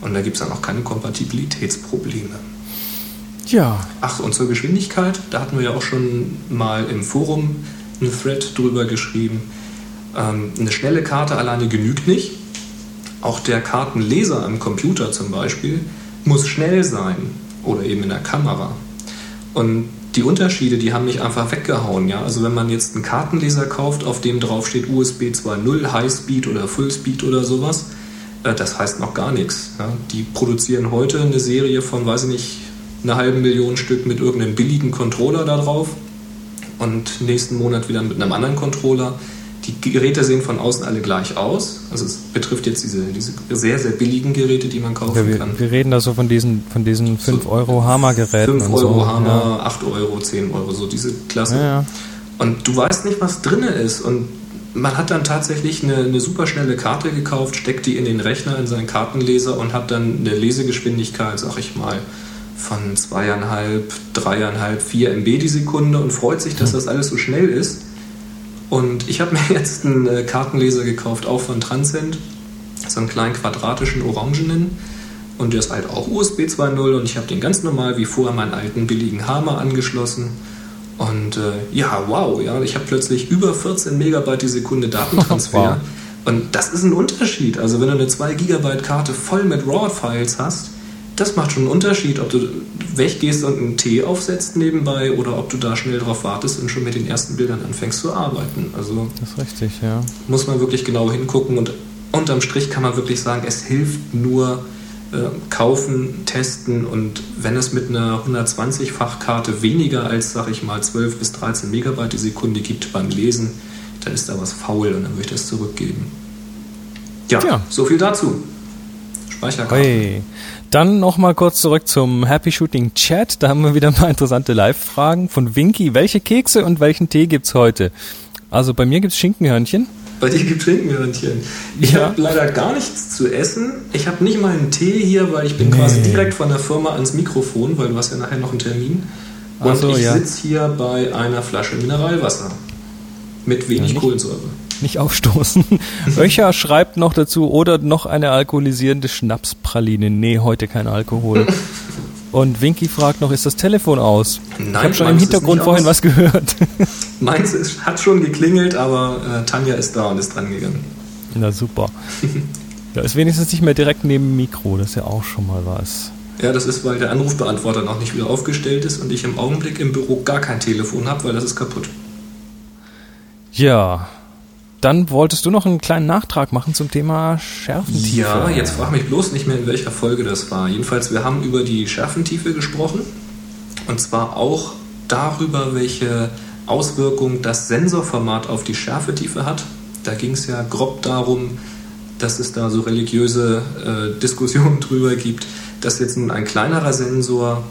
Und da gibt es dann auch keine Kompatibilitätsprobleme. Ja, Ach, und zur Geschwindigkeit, da hatten wir ja auch schon mal im Forum einen Thread drüber geschrieben. Ähm, eine schnelle Karte alleine genügt nicht. Auch der Kartenleser am Computer zum Beispiel muss schnell sein oder eben in der Kamera. Und die Unterschiede, die haben mich einfach weggehauen. Ja? Also wenn man jetzt einen Kartenleser kauft, auf dem drauf steht USB 2.0, Highspeed oder Fullspeed oder sowas, äh, das heißt noch gar nichts. Ja? Die produzieren heute eine Serie von, weiß ich nicht, einer halben Million Stück mit irgendeinem billigen Controller da drauf und nächsten Monat wieder mit einem anderen Controller. Die Geräte sehen von außen alle gleich aus. Also es betrifft jetzt diese, diese sehr, sehr billigen Geräte, die man kaufen ja wir, kann. wir reden da so von diesen, von diesen 5 Euro Hammer-Geräten 5 und Euro so. Hammer, 8 Euro, 10 Euro, so diese Klasse. Ja, ja. Und du weißt nicht, was drin ist. Und man hat dann tatsächlich eine, eine super schnelle Karte gekauft, steckt die in den Rechner, in seinen Kartenleser und hat dann eine Lesegeschwindigkeit, sag ich mal, von zweieinhalb, dreieinhalb, vier MB die Sekunde und freut sich, dass das alles so schnell ist. Und ich habe *laughs* mir jetzt einen äh, Kartenleser gekauft, auch von Transcend, so einen kleinen quadratischen orangenen. Und der ist halt auch USB 2.0 und ich habe den ganz normal wie vorher meinen alten billigen Hammer angeschlossen. Und äh, ja, wow, ja, ich habe plötzlich über 14 Megabyte die Sekunde *laughs* Datentransfer. Wow. Und das ist ein Unterschied. Also wenn du eine 2 Gigabyte Karte voll mit RAW-Files hast, das macht schon einen Unterschied, ob du weggehst und einen T aufsetzt nebenbei oder ob du da schnell drauf wartest und schon mit den ersten Bildern anfängst zu arbeiten. Also Das ist richtig, ja. muss man wirklich genau hingucken und unterm Strich kann man wirklich sagen, es hilft nur äh, kaufen, testen und wenn es mit einer 120-fach-Karte weniger als, sag ich mal, 12 bis 13 Megabyte die Sekunde gibt beim Lesen, dann ist da was faul und dann würde ich das zurückgeben. Ja, Ja. so viel dazu. Speicherkarte. Hey. Dann nochmal kurz zurück zum Happy Shooting Chat. Da haben wir wieder mal interessante Live-Fragen von Winky. Welche Kekse und welchen Tee gibt's heute? Also bei mir gibt's Schinkenhörnchen. Bei dir gibt Trinkenhörnchen. Ich Ja. habe leider gar nichts zu essen. Ich habe nicht mal einen Tee hier, weil ich bin Nee. quasi direkt von der Firma ans Mikrofon, weil du hast ja nachher noch einen Termin. Und Ach so, ich ja. sitze hier bei einer Flasche Mineralwasser. Mit wenig Ja, Kohlensäure. Nicht aufstoßen. *laughs* Öcher schreibt noch dazu, oder noch eine alkoholisierende Schnapspraline. Nee, heute kein Alkohol. Und Winky fragt noch, ist das Telefon aus? Nein, ich habe schon im Hintergrund vorhin aus. was gehört. *laughs* Meins ist, hat schon geklingelt, aber äh, Tanja ist da und ist dran gegangen. Na super. *laughs* ja, ist wenigstens nicht mehr direkt neben dem Mikro, das ist ja auch schon mal was. Ja, das ist, weil der Anrufbeantworter noch nicht wieder aufgestellt ist und ich im Augenblick im Büro gar kein Telefon habe, weil das ist kaputt. Ja, dann wolltest du noch einen kleinen Nachtrag machen zum Thema Schärfentiefe. Ja, jetzt frag mich bloß nicht mehr, in welcher Folge das war. Jedenfalls, wir haben über die Schärfentiefe gesprochen. Und zwar auch darüber, welche Auswirkungen das Sensorformat auf die Schärfetiefe hat. Da ging es ja grob darum, dass es da so religiöse äh, *laughs* Diskussionen drüber gibt, dass jetzt nun ein kleinerer Sensor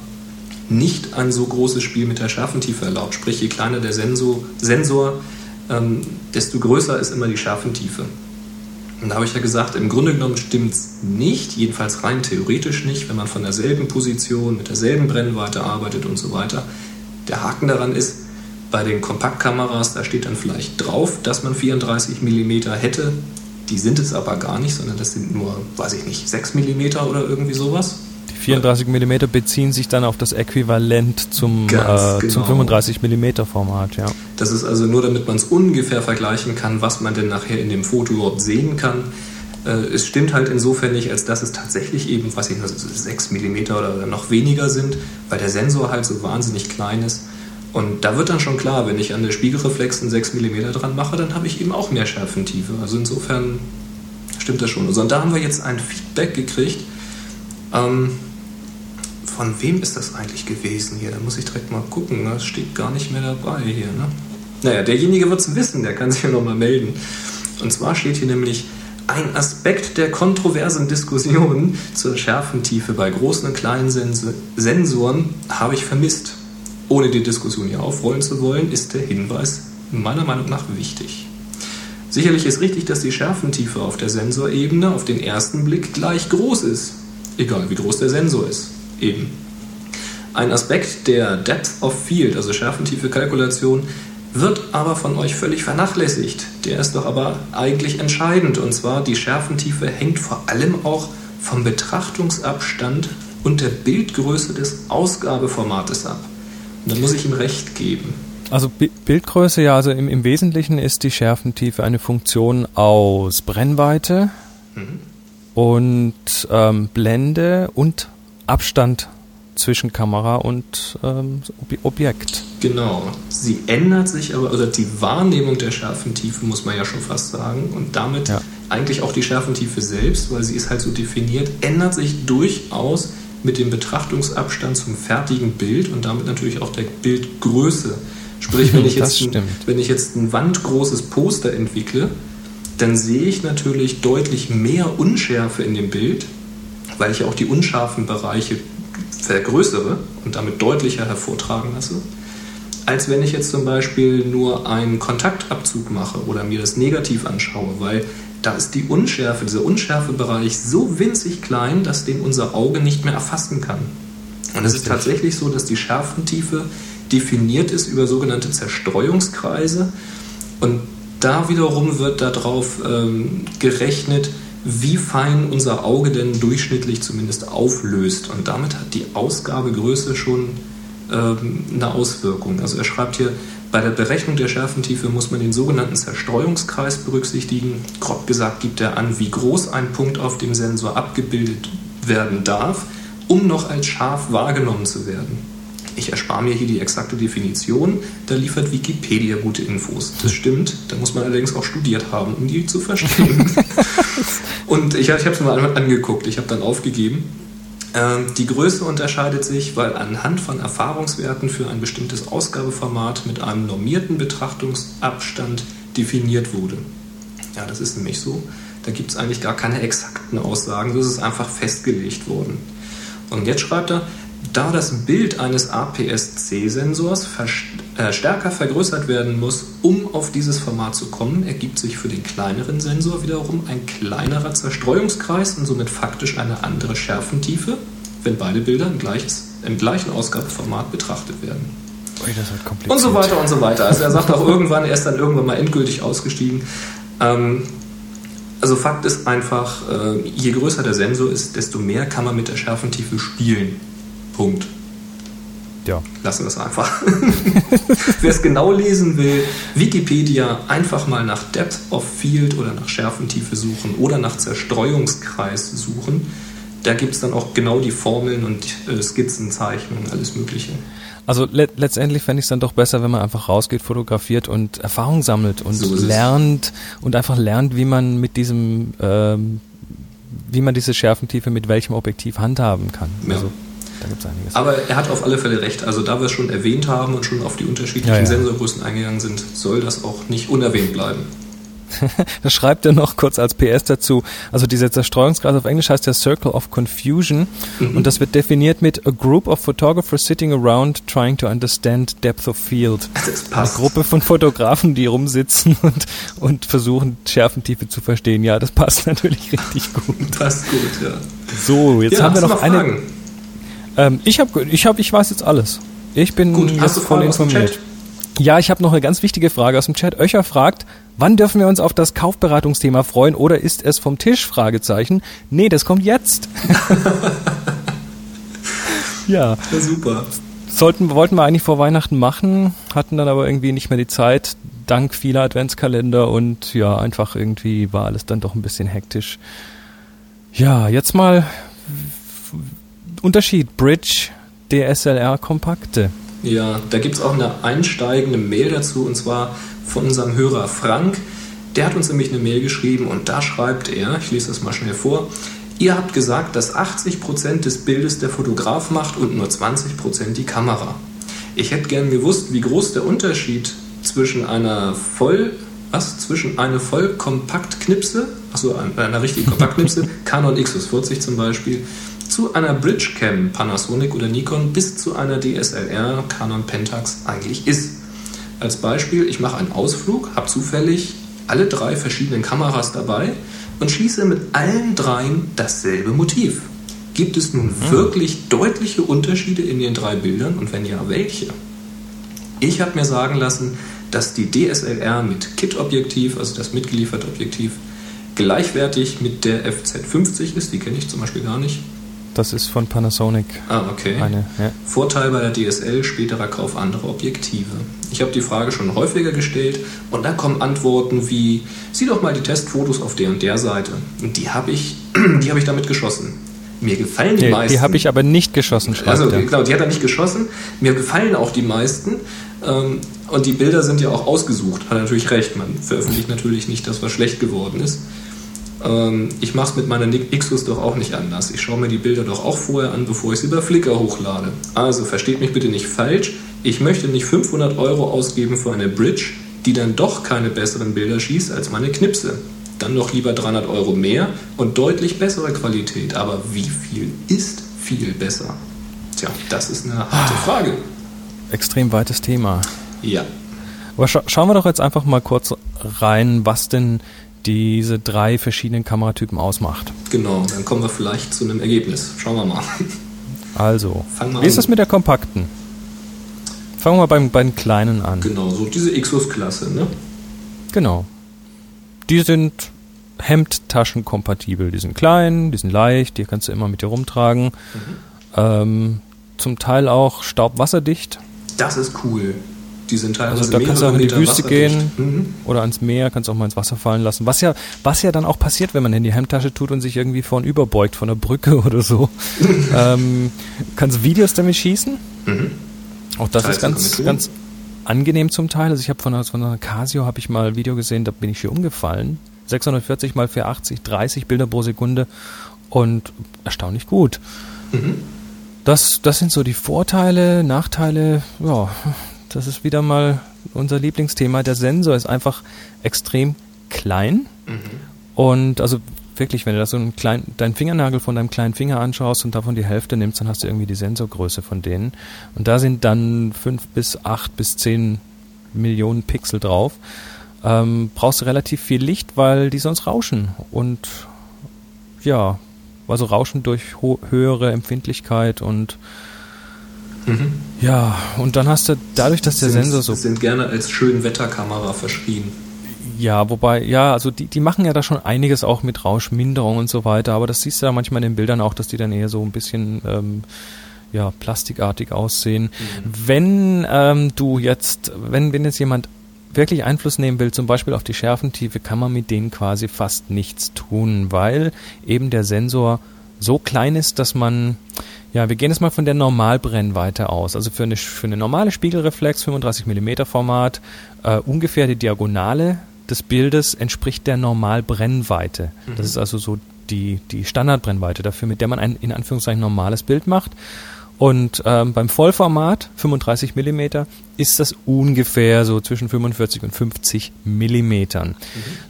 nicht ein so großes Spiel mit der Schärfentiefe erlaubt. Sprich, je kleiner der Sensor, Sensor ähm, desto größer ist immer die Schärfentiefe. Und da habe ich ja gesagt, im Grunde genommen stimmt es nicht, jedenfalls rein theoretisch nicht, wenn man von derselben Position, mit derselben Brennweite arbeitet und so weiter. Der Haken daran ist, bei den Kompaktkameras, da steht dann vielleicht drauf, dass man 34 mm hätte. Die sind es aber gar nicht, sondern das sind nur, weiß ich nicht, 6 mm oder irgendwie sowas. 34 mm beziehen sich dann auf das Äquivalent zum, äh, genau. zum 35 mm Format, ja. Das ist also nur, damit man es ungefähr vergleichen kann, was man denn nachher in dem Foto überhaupt sehen kann. Äh, es stimmt halt insofern nicht, als dass es tatsächlich eben, was ich, 6 mm oder noch weniger sind, weil der Sensor halt so wahnsinnig klein ist. Und da wird dann schon klar, wenn ich an der Spiegelreflex einen 6 mm dran mache, dann habe ich eben auch mehr Schärfentiefe. Also insofern stimmt das schon. Also, und da haben wir jetzt ein Feedback gekriegt. Ähm, von wem ist das eigentlich gewesen hier? Da muss ich direkt mal gucken. Das ne? steht gar nicht mehr dabei hier. Ne? Naja, derjenige wird es wissen, der kann sich ja nochmal melden. Und zwar steht hier nämlich, ein Aspekt der kontroversen Diskussion zur Schärfentiefe bei großen und kleinen Sensoren habe ich vermisst. Ohne die Diskussion hier aufrollen zu wollen, ist der Hinweis meiner Meinung nach wichtig. Sicherlich ist richtig, dass die Schärfentiefe auf der Sensorebene auf den ersten Blick gleich groß ist, egal wie groß der Sensor ist eben. Ein Aspekt der Depth of Field, also schärfentiefe Kalkulation, wird aber von euch völlig vernachlässigt. Der ist doch aber eigentlich entscheidend. Und zwar die Schärfentiefe hängt vor allem auch vom Betrachtungsabstand und der Bildgröße des Ausgabeformates ab. Und da muss ich ihm recht geben. Also Bildgröße, ja, also im, im Wesentlichen ist die Schärfentiefe eine Funktion aus Brennweite mhm. Und ähm, Blende und Abstand zwischen Kamera und ähm, Objekt. Genau. Sie ändert sich aber, oder die Wahrnehmung der Schärfentiefe, muss man ja schon fast sagen, und damit ja. eigentlich auch die Schärfentiefe selbst, weil sie ist halt so definiert, ändert sich durchaus mit dem Betrachtungsabstand zum fertigen Bild und damit natürlich auch der Bildgröße. Sprich, *laughs* wenn ich, jetzt ein, wenn ich jetzt ein wandgroßes Poster entwickle, dann sehe ich natürlich deutlich mehr Unschärfe in dem Bild, weil ich auch die unscharfen Bereiche vergrößere und damit deutlicher hervortragen lasse, als wenn ich jetzt zum Beispiel nur einen Kontaktabzug mache oder mir das Negativ anschaue, weil da ist die Unschärfe, dieser Unschärfebereich so winzig klein, dass den unser Auge nicht mehr erfassen kann. Und es ist tatsächlich so, dass die Schärfentiefe definiert ist über sogenannte Zerstreuungskreise und da wiederum wird darauf ähm, gerechnet, wie fein unser Auge denn durchschnittlich zumindest auflöst. Und damit hat die Ausgabegröße schon ähm, eine Auswirkung. Also er schreibt hier, bei der Berechnung der Schärfentiefe muss man den sogenannten Zerstreuungskreis berücksichtigen. Grob gesagt gibt er an, wie groß ein Punkt auf dem Sensor abgebildet werden darf, um noch als scharf wahrgenommen zu werden. Ich erspare mir hier die exakte Definition, da liefert Wikipedia gute Infos. Das stimmt, da muss man allerdings auch studiert haben, um die zu verstehen. *laughs* Und ich, ich habe es mir mal angeguckt, ich habe dann aufgegeben. Ähm, die Größe unterscheidet sich, weil anhand von Erfahrungswerten für ein bestimmtes Ausgabeformat mit einem normierten Betrachtungsabstand definiert wurde. Ja, das ist nämlich so. Da gibt es eigentlich gar keine exakten Aussagen, so ist es einfach festgelegt worden. Und jetzt schreibt er, da das Bild eines APS-C-Sensors äh, stärker vergrößert werden muss, um auf dieses Format zu kommen, ergibt sich für den kleineren Sensor wiederum ein kleinerer Zerstreuungskreis und somit faktisch eine andere Schärfentiefe, wenn beide Bilder im, gleiches, im gleichen Ausgabeformat betrachtet werden. Ui, kompliziert. Und so weiter und so weiter. Also er sagt auch irgendwann, er ist dann irgendwann mal endgültig ausgestiegen. Ähm, also Fakt ist einfach, äh, je größer der Sensor ist, desto mehr kann man mit der Schärfentiefe spielen. Punkt. Ja. Lassen wir es einfach. *laughs* Wer es genau lesen will, Wikipedia einfach mal nach Depth of Field oder nach Schärfentiefe suchen oder nach Zerstreuungskreis suchen. Da gibt es dann auch genau die Formeln und äh, Skizzenzeichnungen, alles Mögliche. Also le letztendlich fände ich es dann doch besser, wenn man einfach rausgeht, fotografiert und Erfahrung sammelt und So lernt und einfach lernt, wie man mit diesem, ähm, wie man diese Schärfentiefe mit welchem Objektiv handhaben kann. Ja. Also da gibt es einiges. Aber er hat auf alle Fälle recht. Also da wir es schon erwähnt haben und schon auf die unterschiedlichen Ja, ja. Sensorgrößen eingegangen sind, soll das auch nicht unerwähnt bleiben. *laughs* Das schreibt er noch kurz als PS dazu. Also dieser Zerstreuungskreis auf Englisch heißt der Circle of Confusion Mhm. und das wird definiert mit a group of photographers sitting around trying to understand depth of field. Das Eine passt. Gruppe von Fotografen, die rumsitzen *laughs* und, und versuchen Schärfentiefe zu verstehen. Ja, das passt *laughs* natürlich richtig gut. Passt gut, ja. So, jetzt ja, haben wir noch eine. Fragen? Ähm, ich habe, ich habe, ich weiß jetzt alles. Ich bin Gut, jetzt hast du voll informiert. Chat? Ja, ich habe noch eine ganz wichtige Frage aus dem Chat. Öcher fragt, wann dürfen wir uns auf das Kaufberatungsthema freuen oder ist es vom Tisch? Fragezeichen. Nee, das kommt jetzt. *laughs* ja, Ja, super. sollten, wollten wir eigentlich vor Weihnachten machen, hatten dann aber irgendwie nicht mehr die Zeit, dank vieler Adventskalender und ja, einfach irgendwie war alles dann doch ein bisschen hektisch. Ja, jetzt mal Unterschied Bridge DSLR Kompakte. Ja, da gibt es auch eine einsteigende Mail dazu und zwar von unserem Hörer Frank. Der hat uns nämlich eine Mail geschrieben und da schreibt er, ich lese das mal schnell vor, ihr habt gesagt, dass 80% des Bildes der Fotograf macht und nur 20% die Kamera. Ich hätte gern gewusst, wie groß der Unterschied zwischen einer voll, was, zwischen einer Vollkompaktknipse, achso, einer richtigen *laughs* Kompaktknipse, Canon XS40 zum Beispiel, zu einer Bridgecam Panasonic oder Nikon bis zu einer DSLR Canon Pentax eigentlich ist. Als Beispiel, ich mache einen Ausflug, habe zufällig alle drei verschiedenen Kameras dabei und schieße mit allen dreien dasselbe Motiv. Gibt es nun wirklich deutliche Unterschiede in den drei Bildern und wenn ja, welche? Ich habe mir sagen lassen, dass die DSLR mit Kit-Objektiv, also das mitgelieferte Objektiv, gleichwertig mit der FZ50 ist. Die kenne ich zum Beispiel gar nicht. Das ist von Panasonic Ah, okay. eine. Ja. Vorteil bei der DSL, späterer Kauf anderer Objektive. Ich habe die Frage schon häufiger gestellt und da kommen Antworten wie, sieh doch mal die Testfotos auf der und der Seite. Und die habe ich, *clears throat* die habe ich damit geschossen. Mir gefallen die Nee, meisten. die habe ich aber nicht geschossen, Also er. genau, die hat er nicht geschossen. Mir gefallen auch die meisten. Ähm, und die Bilder sind ja auch ausgesucht. Hat er natürlich recht. Man veröffentlicht natürlich nicht das, was schlecht geworden ist. Ähm, ich mache es mit meiner Xus doch auch nicht anders. Ich schaue mir die Bilder doch auch vorher an, bevor ich sie über Flickr hochlade. Also versteht mich bitte nicht falsch. Ich möchte nicht 500 Euro ausgeben für eine Bridge, die dann doch keine besseren Bilder schießt als meine Knipse. Dann noch lieber 300 Euro mehr und deutlich bessere Qualität. Aber wie viel ist viel besser? Tja, das ist eine harte Frage. Extrem weites Thema. Ja. Aber scha schauen wir doch jetzt einfach mal kurz rein, was denn diese drei verschiedenen Kameratypen ausmacht. Genau, dann kommen wir vielleicht zu einem Ergebnis. Schauen wir mal. Also, wie ist das mit der kompakten? Fangen wir mal beim, beim kleinen an. Genau, so diese Xus-Klasse, ne? Genau. Die sind Hemdtaschen-kompatibel. Die sind klein, die sind leicht, die kannst du immer mit dir rumtragen. Mhm. Ähm, zum Teil auch staubwasserdicht. Das ist cool. Die sind teilweise Also da kannst du auch in die Wüste gehen Mhm. oder ans Meer, kannst auch mal ins Wasser fallen lassen. Was ja, was ja dann auch passiert, wenn man in die Hemdtasche tut und sich irgendwie vorn überbeugt von der Brücke *laughs* oder so. *laughs* ähm, kannst Videos damit schießen. Mhm. Auch das Teils ist ganz, ganz angenehm zum Teil. Also ich habe von einer, von einer Casio habe ich mal ein Video gesehen, da bin ich hier umgefallen. 640 mal 480, 30 Bilder pro Sekunde und erstaunlich gut. Mhm. Das, das sind so die Vorteile, Nachteile. Ja, das ist wieder mal unser Lieblingsthema. Der Sensor ist einfach extrem klein Mhm. und also wirklich, wenn du das so einen kleinen, deinen Fingernagel von deinem kleinen Finger anschaust und davon die Hälfte nimmst, dann hast du irgendwie die Sensorgröße von denen. Und da sind dann fünf bis acht bis zehn Millionen Pixel drauf. Ähm, brauchst du relativ viel Licht, weil die sonst rauschen. Und ja, also rauschen durch höhere Empfindlichkeit und Mhm. ja, und dann hast du dadurch, dass der sind, Sensor so sind gerne als Schönwetterkamera verschrien. Ja, wobei, ja, also die, die machen ja da schon einiges auch mit Rauschminderung und so weiter, aber das siehst du ja manchmal in den Bildern auch, dass die dann eher so ein bisschen ähm, ja, plastikartig aussehen. Mhm. Wenn ähm, du jetzt, wenn, wenn jetzt jemand wirklich Einfluss nehmen will, zum Beispiel auf die Schärfentiefe, kann man mit denen quasi fast nichts tun, weil eben der Sensor so klein ist, dass man, ja, wir gehen jetzt mal von der Normalbrennweite aus. Also für eine, für eine normale Spiegelreflex, 35 mm Format, äh, ungefähr die Diagonale des Bildes entspricht der Normalbrennweite. Mhm. Das ist also so die, die Standardbrennweite dafür, mit der man ein in Anführungszeichen normales Bild macht. Und ähm, beim Vollformat, 35 mm, ist das ungefähr so zwischen 45 und 50 Millimetern. Mhm.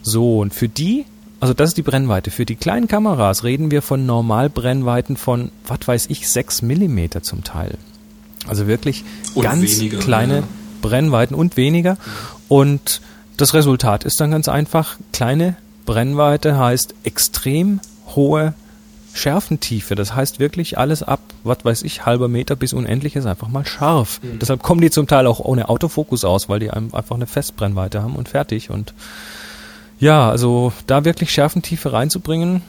So, und für die, also das ist die Brennweite. Für die kleinen Kameras reden wir von Normalbrennweiten von, was weiß ich, 6 Millimeter zum Teil. Also wirklich und ganz weniger, kleine ja. Brennweiten und weniger. Und das Resultat ist dann ganz einfach, kleine Brennweite heißt extrem hohe Schärfentiefe. Das heißt wirklich alles ab, was weiß ich, halber Meter bis unendlich ist einfach mal scharf. Mhm. Deshalb kommen die zum Teil auch ohne Autofokus aus, weil die einfach eine Festbrennweite haben und fertig. Und ja, also da wirklich Schärfentiefe reinzubringen,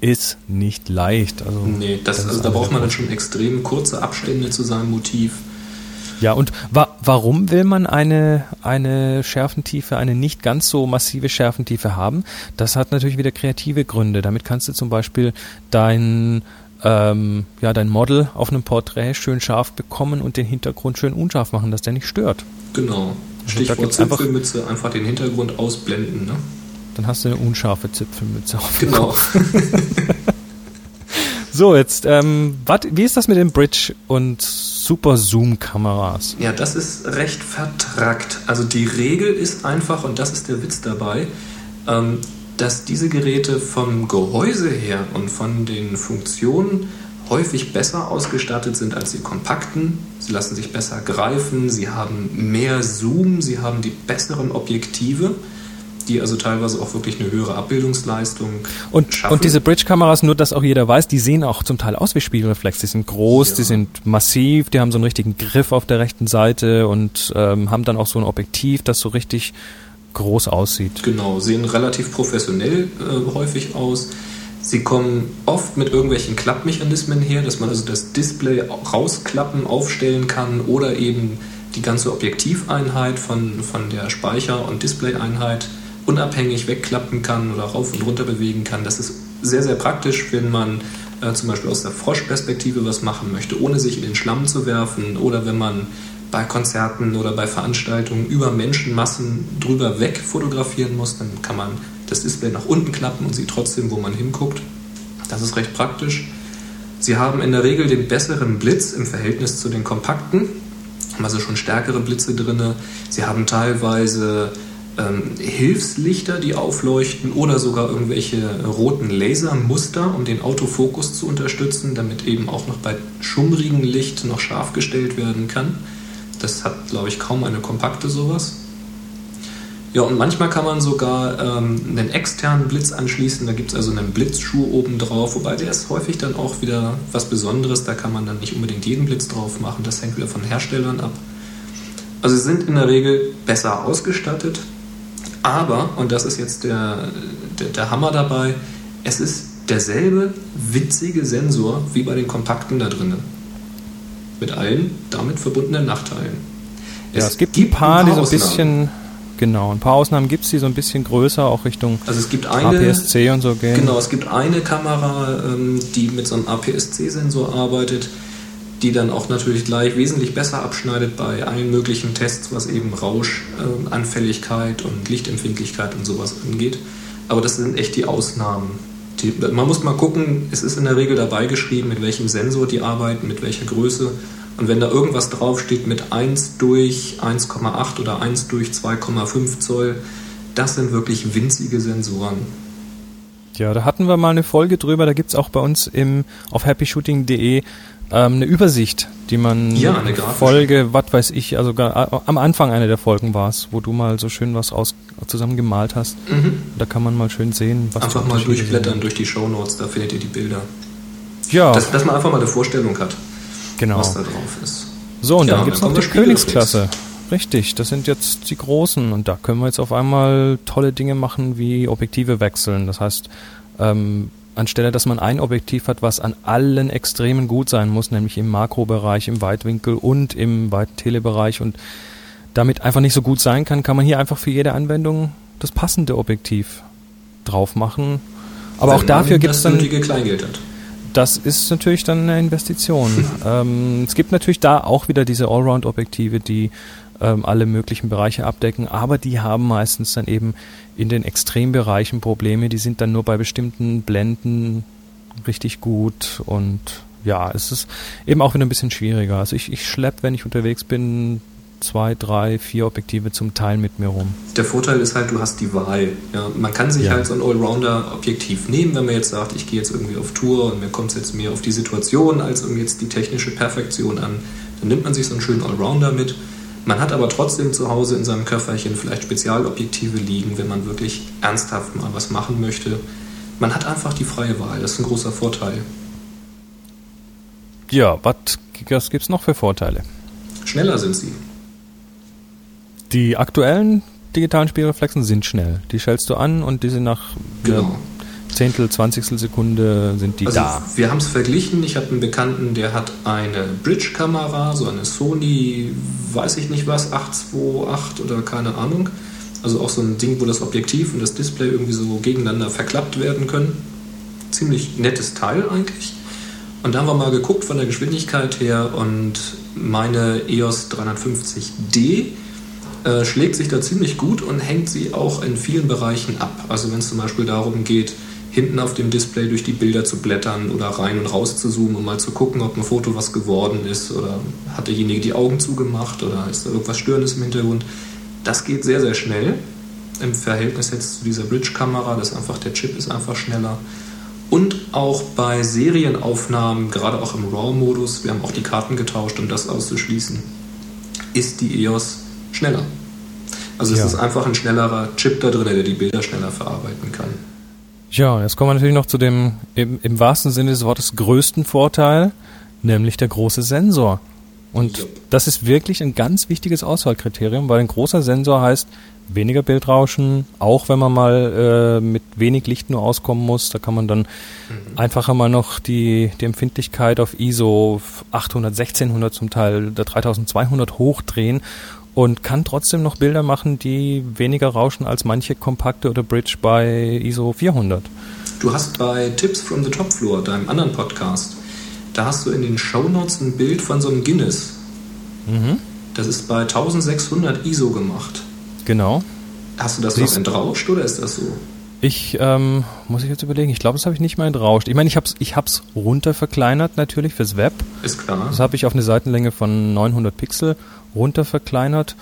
ist nicht leicht. Also, nee, das, das also da braucht man dann schon extrem kurze Abstände zu seinem Motiv. Ja, und wa warum will man eine, eine Schärfentiefe, eine nicht ganz so massive Schärfentiefe haben? Das hat natürlich wieder kreative Gründe. Damit kannst du zum Beispiel dein, ähm, ja, dein Model auf einem Porträt schön scharf bekommen und den Hintergrund schön unscharf machen, dass der nicht stört. Genau. Also Stichwort Zipfelmütze, einfach, einfach den Hintergrund ausblenden, ne? Dann hast du eine unscharfe Zipfelmütze auf. Genau. *laughs* so, jetzt, ähm, wat, wie ist das mit dem Bridge und Super Zoom-Kameras. Ja, das ist recht vertrackt. Also die Regel ist einfach, und das ist der Witz dabei, ähm, dass diese Geräte vom Gehäuse her und von den Funktionen häufig besser ausgestattet sind als die kompakten. Sie lassen sich besser greifen, sie haben mehr Zoom, sie haben die besseren Objektive die also teilweise auch wirklich eine höhere Abbildungsleistung und, schaffen. Und diese Bridge-Kameras, nur dass auch jeder weiß, die sehen auch zum Teil aus wie Spiegelreflex. Die sind groß, ja. die sind massiv, die haben so einen richtigen Griff auf der rechten Seite und ähm, haben dann auch so ein Objektiv, das so richtig groß aussieht. Genau, sehen relativ professionell äh, häufig aus. Sie kommen oft mit irgendwelchen Klappmechanismen her, dass man also das Display rausklappen, aufstellen kann oder eben die ganze Objektiveinheit von, von der Speicher- und Displayeinheit unabhängig wegklappen kann oder rauf und runter bewegen kann. Das ist sehr, sehr praktisch, wenn man äh, zum Beispiel aus der Froschperspektive was machen möchte, ohne sich in den Schlamm zu werfen oder wenn man bei Konzerten oder bei Veranstaltungen über Menschenmassen drüber weg fotografieren muss, dann kann man das Display nach unten klappen und sieht trotzdem, wo man hinguckt. Das ist recht praktisch. Sie haben in der Regel den besseren Blitz im Verhältnis zu den kompakten, haben also schon stärkere Blitze drin. Sie haben teilweise ähm, Hilfslichter, die aufleuchten oder sogar irgendwelche roten Lasermuster, um den Autofokus zu unterstützen, damit eben auch noch bei schummrigem Licht noch scharf gestellt werden kann. Das hat, glaube ich, kaum eine kompakte sowas. Ja, und manchmal kann man sogar ähm, einen externen Blitz anschließen. Da gibt es also einen Blitzschuh oben drauf, wobei der ist häufig dann auch wieder was Besonderes. Da kann man dann nicht unbedingt jeden Blitz drauf machen. Das hängt wieder von Herstellern ab. Also sie sind in der Regel besser ausgestattet, aber, und das ist jetzt der, der, der Hammer dabei, es ist derselbe witzige Sensor wie bei den kompakten da drinnen. Mit allen damit verbundenen Nachteilen. Es ja, es gibt, gibt ein paar, ein paar die so ein bisschen, genau, ein paar Ausnahmen gibt es, die so ein bisschen größer auch Richtung also es gibt eine, APS-C und so gehen. Genau, es gibt eine Kamera, ähm, die mit so einem APS-C-Sensor arbeitet die dann auch natürlich gleich wesentlich besser abschneidet bei allen möglichen Tests, was eben Rauschanfälligkeit äh, und Lichtempfindlichkeit und sowas angeht. Aber das sind echt die Ausnahmen. Die, man muss mal gucken, es ist in der Regel dabei geschrieben, mit welchem Sensor die arbeiten, mit welcher Größe. Und wenn da irgendwas draufsteht mit 1 durch 1,8 oder 1 durch 2,5 Zoll, das sind wirklich winzige Sensoren. Ja, da hatten wir mal eine Folge drüber, da gibt es auch bei uns im, auf happyshooting.de ähm, eine Übersicht, die man ja, eine Folge, was weiß ich, also gar, am Anfang einer der Folgen war es, wo du mal so schön was aus, zusammen gemalt hast. Mhm. Da kann man mal schön sehen, was Einfach mal durchblättern sind. durch die Shownotes, da findet ihr die Bilder. Ja. Dass, dass man einfach mal eine Vorstellung hat, genau. was da drauf ist. So, und ja, dann gibt es noch die Königsklasse. Richtig, das sind jetzt die großen und da können wir jetzt auf einmal tolle Dinge machen wie Objektive wechseln. Das heißt, ähm, anstelle dass man ein Objektiv hat, was an allen Extremen gut sein muss, nämlich im Makrobereich, im Weitwinkel und im weiten Telebereich und damit einfach nicht so gut sein kann, kann man hier einfach für jede Anwendung das passende Objektiv drauf machen. Aber Wenn auch dafür gibt es dann. Kleingeld hat. Das ist natürlich dann eine Investition. *laughs* ähm, es gibt natürlich da auch wieder diese Allround-Objektive, die ähm, alle möglichen Bereiche abdecken, aber die haben meistens dann eben in den Extrembereichen Probleme, die sind dann nur bei bestimmten Blenden richtig gut und ja, es ist eben auch wieder ein bisschen schwieriger. Also ich, ich schleppe, wenn ich unterwegs bin, zwei, drei, vier Objektive zum Teil mit mir rum. Der Vorteil ist halt, du hast die Wahl. Ja, man kann sich ja. halt so ein Allrounder-Objektiv nehmen, wenn man jetzt sagt, ich gehe jetzt irgendwie auf Tour und mir kommt es jetzt mehr auf die Situation als um jetzt die technische Perfektion an. Dann nimmt man sich so einen schönen Allrounder mit man hat aber trotzdem zu Hause in seinem Köfferchen vielleicht Spezialobjektive liegen, wenn man wirklich ernsthaft mal was machen möchte. Man hat einfach die freie Wahl, das ist ein großer Vorteil. Ja, was gibt es noch für Vorteile? Schneller sind sie. Die aktuellen digitalen Spielreflexen sind schnell. Die schältst du an und die sind nach genau. Zehntel, Zwanzigstel Sekunde sind die also da. Wir haben es verglichen. Ich habe einen Bekannten, der hat eine Bridge-Kamera, so eine Sony, weiß ich nicht was, 828 oder keine Ahnung. Also auch so ein Ding, wo das Objektiv und das Display irgendwie so gegeneinander verklappt werden können. Ziemlich nettes Teil eigentlich. Und da haben wir mal geguckt von der Geschwindigkeit her und meine EOS 350D äh, schlägt sich da ziemlich gut und hängt sie auch in vielen Bereichen ab. Also wenn es zum Beispiel darum geht, hinten auf dem Display durch die Bilder zu blättern oder rein und raus zu zoomen, um mal zu gucken, ob ein Foto was geworden ist oder hat derjenige die Augen zugemacht oder ist da irgendwas Störendes im Hintergrund. Das geht sehr, sehr schnell im Verhältnis jetzt zu dieser Bridge-Kamera, das einfach der Chip ist einfach schneller. Und auch bei Serienaufnahmen, gerade auch im RAW-Modus, wir haben auch die Karten getauscht, um das auszuschließen, ist die EOS schneller. Also ja. es ist einfach ein schnellerer Chip da drin, der die Bilder schneller verarbeiten kann. Ja, jetzt kommen wir natürlich noch zu dem im, im wahrsten Sinne des Wortes größten Vorteil, nämlich der große Sensor. Und das ist wirklich ein ganz wichtiges Auswahlkriterium, weil ein großer Sensor heißt weniger Bildrauschen, auch wenn man mal äh, mit wenig Licht nur auskommen muss. Da kann man dann mhm. einfacher mal noch die, die Empfindlichkeit auf ISO 800, 1600 zum Teil oder 3200 hochdrehen und kann trotzdem noch Bilder machen, die weniger rauschen als manche kompakte oder Bridge bei ISO 400. Du hast bei Tips from the Top Floor, deinem anderen Podcast, da hast du in den Show Notes ein Bild von so einem Guinness. Mhm. Das ist bei 1600 ISO gemacht. Genau. Hast du das Siehst noch entrauscht oder ist das so? Ich ähm, muss ich jetzt überlegen. Ich glaube, das habe ich nicht mal entrauscht. Ich meine, ich habe es ich hab's runter verkleinert natürlich fürs Web. Ist klar. Das habe ich auf eine Seitenlänge von 900 Pixel runter verkleinert.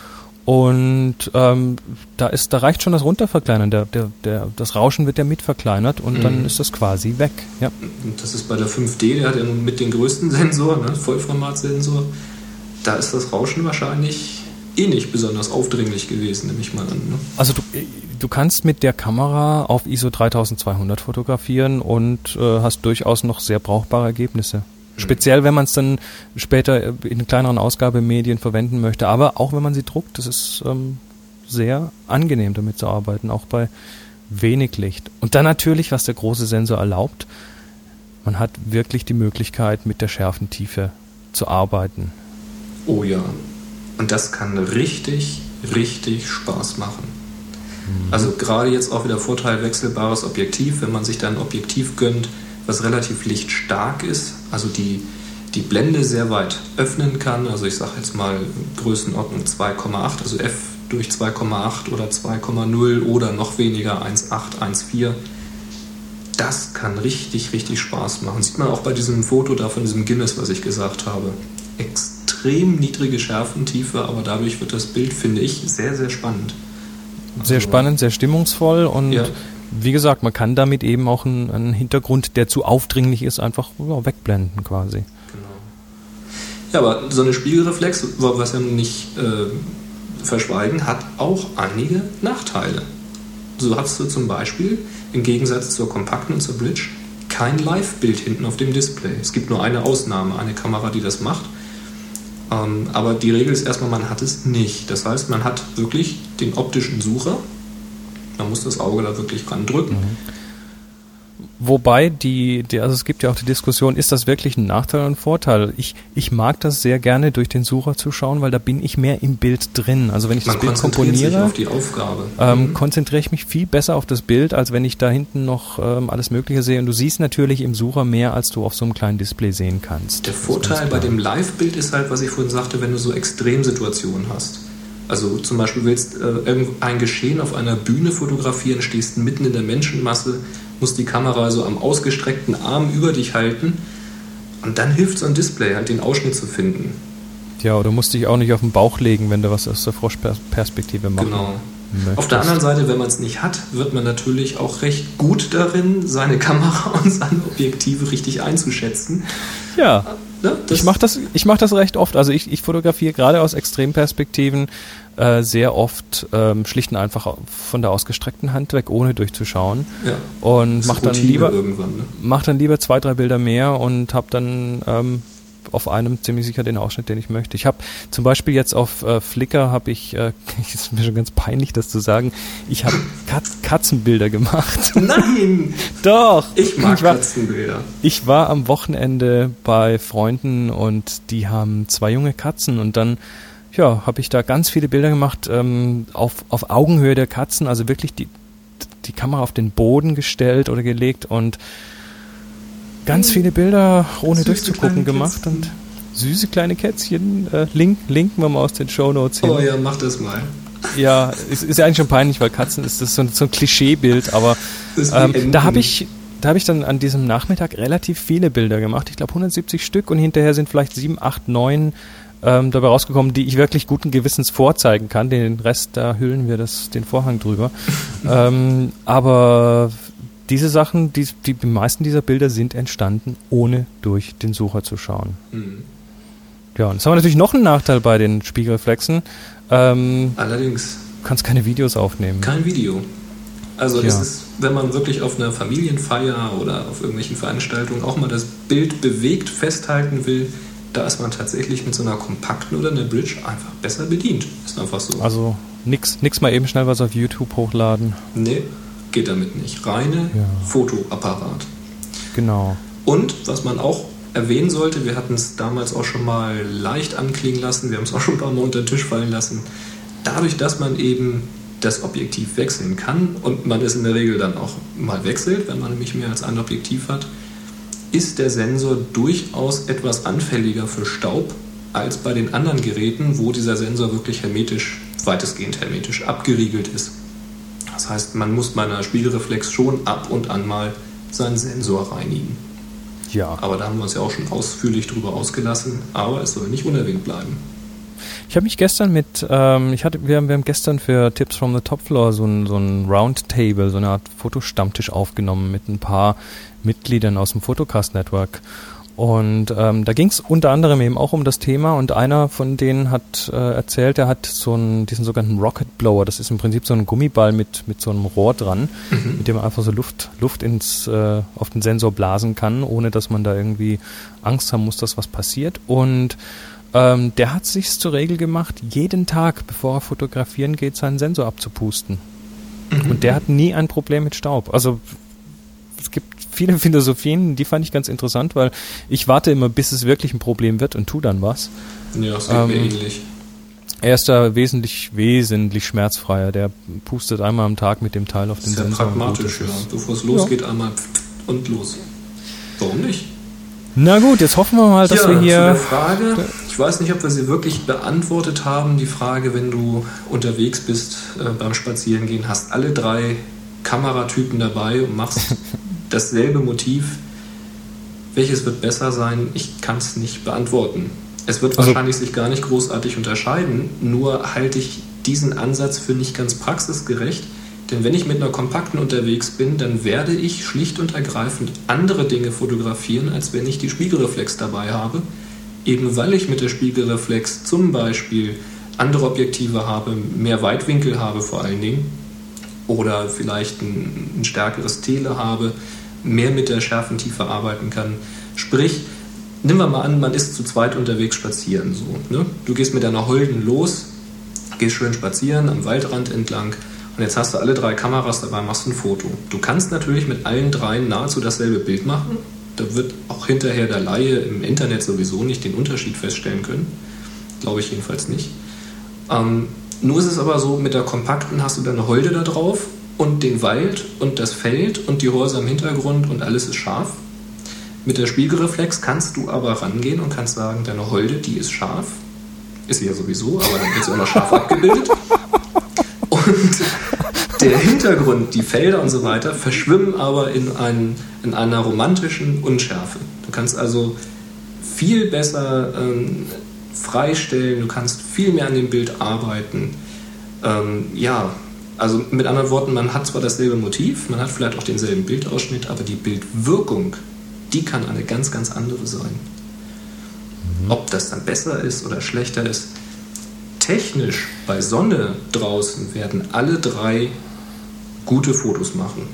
Und ähm, da ist, da reicht schon das Runterverkleinern. Der, der, der, das Rauschen wird ja mit verkleinert und mhm. dann ist das quasi weg. Ja. Das ist bei der 5D, der hat ja mit den größten Sensor, ne, Vollformatsensor, da ist das Rauschen wahrscheinlich eh nicht besonders aufdringlich gewesen, nehme ich mal an. Ne? Also du, du kannst mit der Kamera auf ISO 3200 fotografieren und äh, hast durchaus noch sehr brauchbare Ergebnisse. Speziell, wenn man es dann später in kleineren Ausgabemedien verwenden möchte. Aber auch wenn man sie druckt, das ist ähm, sehr angenehm damit zu arbeiten, auch bei wenig Licht. Und dann natürlich, was der große Sensor erlaubt, man hat wirklich die Möglichkeit, mit der Schärfentiefe zu arbeiten. Oh ja. Und das kann richtig, richtig Spaß machen. Mhm. Also gerade jetzt auch wieder Vorteil wechselbares Objektiv, wenn man sich dann ein Objektiv gönnt, was relativ lichtstark ist, also die, die Blende sehr weit öffnen kann. Also ich sage jetzt mal Größenordnung 2,8, also f durch 2,8 oder 2,0 oder noch weniger 1,8, 1,4. Das kann richtig, richtig Spaß machen. Sieht man auch bei diesem Foto da von diesem Guinness, was ich gesagt habe. Extrem niedrige Schärfentiefe, aber dadurch wird das Bild, finde ich, sehr, sehr spannend. Sehr also, spannend, sehr stimmungsvoll und ja wie gesagt, man kann damit eben auch einen, einen Hintergrund, der zu aufdringlich ist, einfach ja, wegblenden quasi. Genau. Ja, aber so eine Spiegelreflex, was wir nicht äh, verschweigen, hat auch einige Nachteile. So hast du zum Beispiel im Gegensatz zur kompakten und zur Bridge kein Live-Bild hinten auf dem Display. Es gibt nur eine Ausnahme, eine Kamera, die das macht. Ähm, aber die Regel ist erstmal, man hat es nicht. Das heißt, man hat wirklich den optischen Sucher. Man muss das Auge da wirklich dran drücken. Mhm. Wobei die, die, also es gibt ja auch die Diskussion, ist das wirklich ein Nachteil oder ein Vorteil? Ich, ich mag das sehr gerne durch den Sucher zu schauen, weil da bin ich mehr im Bild drin. Also wenn ich Man das Bild komponiere, ähm, mhm. konzentriere ich mich viel besser auf das Bild, als wenn ich da hinten noch ähm, alles Mögliche sehe. Und du siehst natürlich im Sucher mehr, als du auf so einem kleinen Display sehen kannst. Der Vorteil bei dem Live-Bild ist halt, was ich vorhin sagte, wenn du so Extremsituationen hast. Also zum Beispiel willst äh, ein Geschehen auf einer Bühne fotografieren, stehst mitten in der Menschenmasse, musst die Kamera so am ausgestreckten Arm über dich halten und dann hilft so ein Display halt den Ausschnitt zu finden. Ja, oder musst dich auch nicht auf den Bauch legen, wenn du was aus der Froschperspektive machst. Genau. Möchtest. Auf der anderen Seite, wenn man es nicht hat, wird man natürlich auch recht gut darin, seine Kamera *laughs* und seine Objektive richtig einzuschätzen. Ja. Ne? ich mache das, mach das recht oft. Also ich, ich fotografiere gerade aus Extremperspektiven äh, sehr oft ähm, schlicht und einfach von der ausgestreckten Hand weg, ohne durchzuschauen. Ja. Und mache dann lieber ne? mach dann lieber zwei, drei Bilder mehr und habe dann ähm, auf einem ziemlich sicher den Ausschnitt, den ich möchte. Ich habe zum Beispiel jetzt auf äh, Flickr habe ich, äh, *laughs* ist mir schon ganz peinlich, das zu sagen, ich habe Katz Katzenbilder gemacht. *laughs* Nein! Doch! Ich mag ich war, Katzenbilder. Ich war am Wochenende bei Freunden und die haben zwei junge Katzen und dann ja, habe ich da ganz viele Bilder gemacht ähm, auf, auf Augenhöhe der Katzen, also wirklich die, die Kamera auf den Boden gestellt oder gelegt und ganz viele Bilder ohne süße durchzugucken gemacht und süße kleine Kätzchen. Äh, link, linken wir mal aus den Show Notes hin. Oh ja, mach das mal. Ja, ist, ist ja eigentlich schon peinlich, weil Katzen ist das so ein, so ein Klischeebild, aber ähm, da habe ich da habe ich dann an diesem Nachmittag relativ viele Bilder gemacht. Ich glaube 170 Stück und hinterher sind vielleicht 7, 8, 9 ähm, dabei rausgekommen, die ich wirklich guten Gewissens vorzeigen kann. Den Rest, da hüllen wir das, den Vorhang drüber. *laughs* ähm, aber diese Sachen, die, die, die meisten dieser Bilder sind entstanden, ohne durch den Sucher zu schauen. Mhm. Ja, und jetzt haben wir natürlich noch einen Nachteil bei den Spiegelreflexen. Ähm, Allerdings. Du kannst keine Videos aufnehmen. Kein Video. Also ja. ist wenn man wirklich auf einer Familienfeier oder auf irgendwelchen Veranstaltungen auch mal das Bild bewegt festhalten will, da ist man tatsächlich mit so einer kompakten oder einer Bridge einfach besser bedient. Ist einfach so. Also nix, nix mal eben schnell was auf YouTube hochladen. Nee, geht damit nicht. Reine ja. Fotoapparat. Genau. Und was man auch erwähnen sollte, wir hatten es damals auch schon mal leicht anklingen lassen, wir haben es auch schon ein paar Mal unter den Tisch fallen lassen. Dadurch, dass man eben das Objektiv wechseln kann und man es in der Regel dann auch mal wechselt, wenn man nämlich mehr als ein Objektiv hat, ist der Sensor durchaus etwas anfälliger für Staub als bei den anderen Geräten, wo dieser Sensor wirklich hermetisch, weitestgehend hermetisch abgeriegelt ist. Das heißt, man muss bei einer Spiegelreflex schon ab und an mal seinen Sensor reinigen. Ja. Aber da haben wir uns ja auch schon ausführlich drüber ausgelassen, aber es soll nicht unerwähnt bleiben. Ich habe mich gestern mit, ähm, ich hatte, wir haben, wir haben gestern für Tips from the Top Floor so ein, so ein Roundtable, so eine Art Fotostammtisch aufgenommen mit ein paar Mitgliedern aus dem Photocast Network. Und ähm, da ging es unter anderem eben auch um das Thema und einer von denen hat äh, erzählt, er hat so einen, diesen sogenannten Rocket Blower, das ist im Prinzip so ein Gummiball mit, mit so einem Rohr dran, mhm. mit dem man einfach so Luft, Luft ins, äh, auf den Sensor blasen kann, ohne dass man da irgendwie Angst haben muss, dass was passiert. Und ähm, der hat sich zur Regel gemacht, jeden Tag, bevor er fotografieren geht, seinen Sensor abzupusten. Mhm. Und der hat nie ein Problem mit Staub. Also es gibt viele *laughs* Philosophien, die fand ich ganz interessant, weil ich warte immer, bis es wirklich ein Problem wird und tu dann was. Ja, es geht ähm, mir ähnlich. Er ist da wesentlich, wesentlich schmerzfreier. Der pustet einmal am Tag mit dem Teil auf den Sensor. Das ja pragmatisch, ja. Bevor es losgeht, ja. einmal und los. Warum nicht? Na gut, jetzt hoffen wir mal, dass ja, wir hier. Zu der Frage, ich weiß nicht, ob wir sie wirklich beantwortet haben. Die Frage, wenn du unterwegs bist äh, beim Spazierengehen, hast alle drei Kameratypen dabei und machst *laughs* dasselbe Motiv. Welches wird besser sein? Ich kann es nicht beantworten. Es wird also, wahrscheinlich sich gar nicht großartig unterscheiden, nur halte ich diesen Ansatz für nicht ganz praxisgerecht. Denn wenn ich mit einer kompakten unterwegs bin, dann werde ich schlicht und ergreifend andere Dinge fotografieren, als wenn ich die Spiegelreflex dabei habe. Eben weil ich mit der Spiegelreflex zum Beispiel andere Objektive habe, mehr Weitwinkel habe vor allen Dingen oder vielleicht ein, ein stärkeres Tele habe, mehr mit der Schärfentiefe arbeiten kann. Sprich, nehmen wir mal an, man ist zu zweit unterwegs spazieren. So, ne? Du gehst mit deiner Holden los, gehst schön spazieren am Waldrand entlang und jetzt hast du alle drei Kameras dabei, machst ein Foto. Du kannst natürlich mit allen dreien nahezu dasselbe Bild machen. Da wird auch hinterher der Laie im Internet sowieso nicht den Unterschied feststellen können. Glaube ich jedenfalls nicht. Ähm, nur ist es aber so, mit der kompakten hast du deine Holde da drauf und den Wald und das Feld und die Häuser im Hintergrund und alles ist scharf. Mit der Spiegelreflex kannst du aber rangehen und kannst sagen, deine Holde, die ist scharf. Ist sie ja sowieso, aber dann wird sie auch noch scharf abgebildet. Und der Hintergrund, die Felder und so weiter, verschwimmen aber in, ein, in einer romantischen Unschärfe. Du kannst also viel besser ähm, freistellen, du kannst viel mehr an dem Bild arbeiten. Ähm, ja, also mit anderen Worten, man hat zwar dasselbe Motiv, man hat vielleicht auch denselben Bildausschnitt, aber die Bildwirkung, die kann eine ganz, ganz andere sein. Mhm. Ob das dann besser ist oder schlechter ist, technisch bei Sonne draußen werden alle drei gute Fotos machen.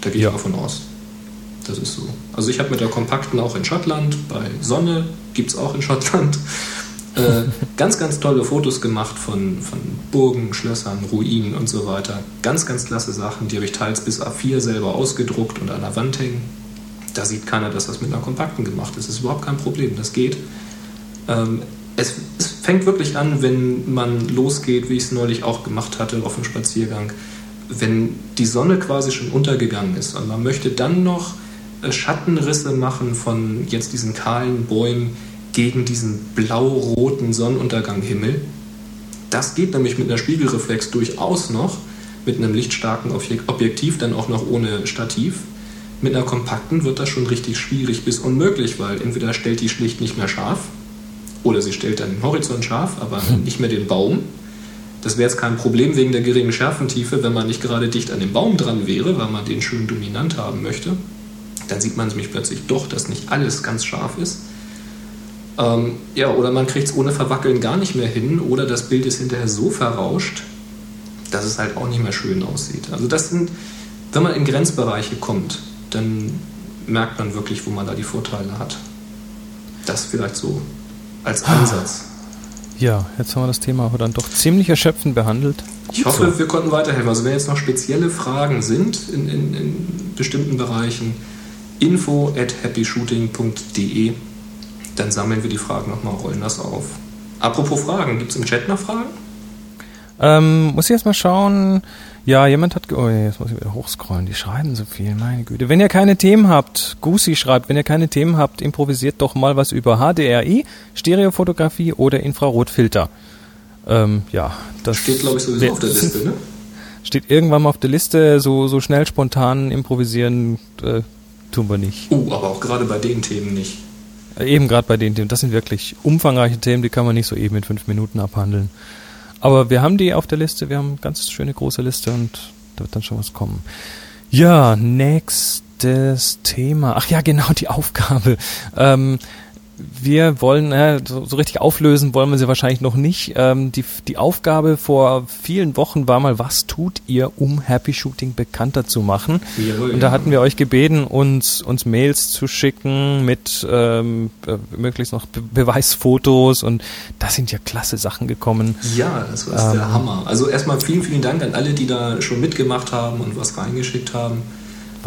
Da gehe ich ja. davon aus. Das ist so. Also ich habe mit der kompakten auch in Schottland, bei Sonne gibt es auch in Schottland, äh, ganz, ganz tolle Fotos gemacht von, von Burgen, Schlössern, Ruinen und so weiter. Ganz, ganz klasse Sachen, die habe ich teils bis A4 selber ausgedruckt und an der Wand hängen. Da sieht keiner, dass das mit einer kompakten gemacht ist. Das ist überhaupt kein Problem, das geht. Ähm, es, es, fängt wirklich an, wenn man losgeht, wie ich es neulich auch gemacht hatte auf dem Spaziergang, wenn die Sonne quasi schon untergegangen ist und man möchte dann noch äh, Schattenrisse machen von jetzt diesen kahlen Bäumen gegen diesen blau-roten Sonnenunterganghimmel. Das geht nämlich mit einer Spiegelreflex durchaus noch, mit einem lichtstarken Objektiv, dann auch noch ohne Stativ. Mit einer kompakten wird das schon richtig schwierig bis unmöglich, weil entweder stellt die schlicht nicht mehr scharf oder sie stellt dann den Horizont scharf, aber hm. nicht mehr den Baum. Das wäre jetzt kein Problem wegen der geringen Schärfentiefe, wenn man nicht gerade dicht an dem Baum dran wäre, weil man den schön dominant haben möchte. Dann sieht man nämlich plötzlich doch, dass nicht alles ganz scharf ist. Ähm, ja, oder man kriegt es ohne Verwackeln gar nicht mehr hin, oder das Bild ist hinterher so verrauscht, dass es halt auch nicht mehr schön aussieht. Also das sind, wenn man in Grenzbereiche kommt, dann merkt man wirklich, wo man da die Vorteile hat. Das vielleicht so als Ansatz. Ja, jetzt haben wir das Thema aber dann doch ziemlich erschöpfend behandelt. Ich hoffe, so. wir konnten weiterhelfen. Also wenn jetzt noch spezielle Fragen sind in, in, in bestimmten Bereichen, info at happyshooting.de, dann sammeln wir die Fragen nochmal, rollen das auf. Apropos Fragen, gibt es im Chat noch Fragen? Ähm, muss ich erst mal schauen. Ja, jemand hat. Oh, jetzt muss ich wieder hochscrollen. Die schreiben so viel, meine Güte. Wenn ihr keine Themen habt, Gusi schreibt, wenn ihr keine Themen habt, improvisiert doch mal was über HDRI, Stereofotografie oder Infrarotfilter. Ähm, ja, das steht, glaube ich, sowieso auf der Liste, ne? *laughs* Steht irgendwann mal auf der Liste, so, so schnell spontan improvisieren äh, tun wir nicht. Oh, aber auch gerade bei den Themen nicht. Äh, eben gerade bei den Themen. Das sind wirklich umfangreiche Themen, die kann man nicht so eben in fünf Minuten abhandeln. Aber wir haben die auf der Liste, wir haben eine ganz schöne große Liste und da wird dann schon was kommen. Ja, nächstes Thema. Ach ja, genau, die Aufgabe. Ähm, wir wollen, äh, so, so, richtig auflösen wollen wir sie wahrscheinlich noch nicht. Ähm, die, die Aufgabe vor vielen Wochen war mal, was tut ihr, um Happy Shooting bekannter zu machen? Jawohl, und da hatten wir euch gebeten, uns, uns Mails zu schicken mit ähm, äh, möglichst noch Be Beweisfotos und da sind ja klasse Sachen gekommen. Ja, das war ähm, der Hammer. Also erstmal vielen, vielen Dank an alle, die da schon mitgemacht haben und was reingeschickt haben.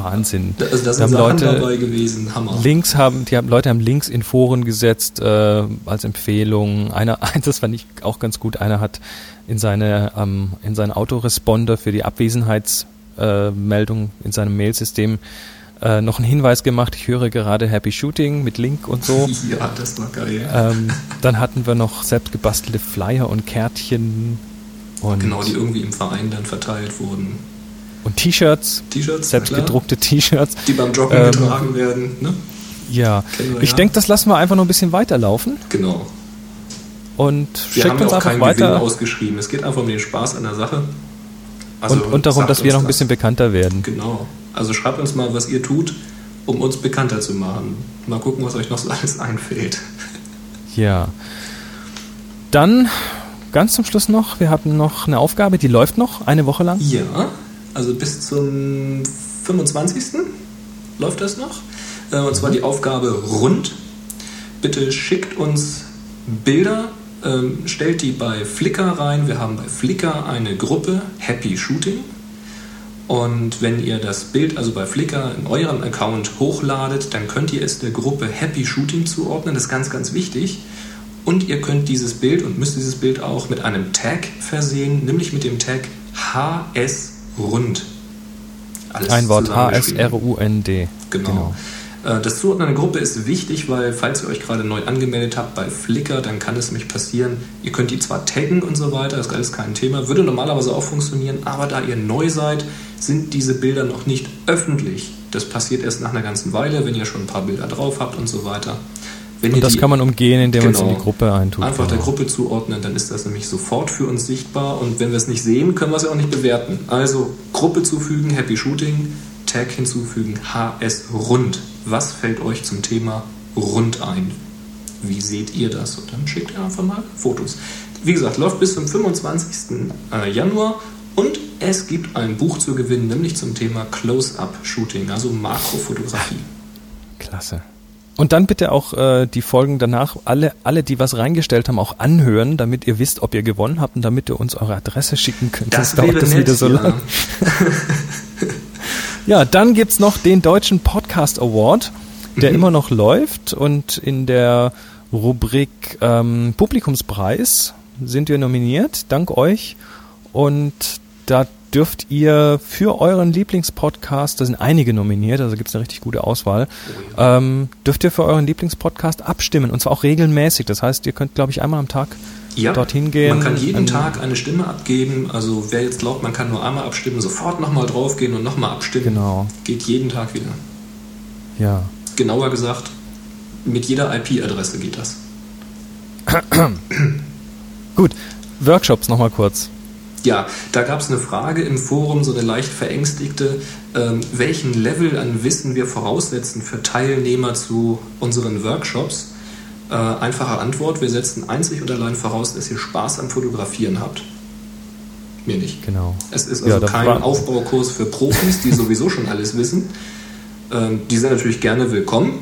Wahnsinn. Also da sind Leute dabei gewesen, Hammer. Links haben, die haben, Leute haben Links in Foren gesetzt äh, als Empfehlung. Einer, *laughs* das fand ich auch ganz gut. Einer hat in seine ähm, in seinen Autoresponder für die Abwesenheitsmeldung äh, in seinem Mailsystem äh, noch einen Hinweis gemacht. Ich höre gerade Happy Shooting mit Link und so. *laughs* ja, das war geil. Ähm, dann hatten wir noch selbst gebastelte Flyer und Kärtchen. Und genau, die irgendwie im Verein dann verteilt wurden. Und T-Shirts. Selbstgedruckte T-Shirts. Die beim Joggen ähm, getragen werden. Ne? Ja. Ich ja. denke, das lassen wir einfach noch ein bisschen weiterlaufen. Genau. Und wir haben uns auch keinen weiter. Gewinn ausgeschrieben. Es geht einfach um den Spaß an der Sache. Also und, und darum, dass wir noch ein bisschen bekannter werden. Genau. Also schreibt uns mal, was ihr tut, um uns bekannter zu machen. Mal gucken, was euch noch so alles einfällt. Ja. Dann ganz zum Schluss noch, wir haben noch eine Aufgabe, die läuft noch eine Woche lang. Ja, also bis zum 25. läuft das noch. Äh, und zwar die Aufgabe rund. bitte schickt uns Bilder, ähm, stellt die bei Flickr rein. Wir haben bei Flickr eine Gruppe Happy Shooting. Und wenn ihr das Bild also bei Flickr in eurem Account hochladet, dann könnt ihr es der Gruppe Happy Shooting zuordnen. Das ist ganz, ganz wichtig. Und ihr könnt dieses Bild und müsst dieses Bild auch mit einem Tag versehen, nämlich mit dem Tag HS Rund. Alles Ein Wort H-S-R-U-N-D. Genau. genau. Äh, das Zuordnen einer Gruppe ist wichtig, weil falls ihr euch gerade neu angemeldet habt bei Flickr, dann kann es nämlich passieren, ihr könnt die zwar taggen und so weiter, das ist alles kein Thema, würde normalerweise auch funktionieren, aber da ihr neu seid, sind diese Bilder noch nicht öffentlich. Das passiert erst nach einer ganzen Weile, wenn ihr schon ein paar Bilder drauf habt und so weiter. Und das die, kann man umgehen, indem genau, man es in die Gruppe eintut. Einfach genau. der Gruppe zuordnen, dann ist das nämlich sofort für uns sichtbar. Und wenn wir es nicht sehen, können wir es ja auch nicht bewerten. Also Gruppe zufügen, Happy Shooting, Tag hinzufügen, HS Rund. Was fällt euch zum Thema Rund ein? Wie seht ihr das? Und dann schickt ihr einfach mal Fotos. Wie gesagt, läuft bis zum 25. Äh, Januar und es gibt ein Buch zu gewinnen, nämlich zum Thema Close-Up-Shooting, also Makrofotografie. Klasse. Und dann bitte auch äh, die Folgen danach, alle, alle, die was reingestellt haben, auch anhören, damit ihr wisst, ob ihr gewonnen habt und damit ihr uns eure Adresse schicken könnt. Das, das dauert das wieder so ja. lang. *laughs* ja, dann gibt's noch den Deutschen Podcast Award, der mhm. immer noch läuft und in der Rubrik ähm, Publikumspreis sind wir nominiert, dank euch. Und da dürft ihr für euren Lieblingspodcast, da sind einige nominiert, also gibt es eine richtig gute Auswahl, ähm, dürft ihr für euren Lieblingspodcast abstimmen und zwar auch regelmäßig. Das heißt, ihr könnt, glaube ich, einmal am Tag ja, dorthin gehen. Man kann jeden Tag eine Stimme abgeben. Also wer jetzt glaubt, man kann nur einmal abstimmen, sofort nochmal draufgehen und nochmal abstimmen. Genau. Geht jeden Tag wieder. Ja. Genauer gesagt, mit jeder IP-Adresse geht das. Gut, Workshops nochmal kurz. Ja, da gab es eine Frage im Forum, so eine leicht verängstigte, ähm, welchen Level an Wissen wir voraussetzen für Teilnehmer zu unseren Workshops. Äh, einfache Antwort, wir setzen einzig und allein voraus, dass ihr Spaß am Fotografieren habt. Mir nicht. Genau. Es ist also ja, kein Aufbaukurs für Profis, die sowieso schon alles wissen. Ähm, die sind natürlich gerne willkommen.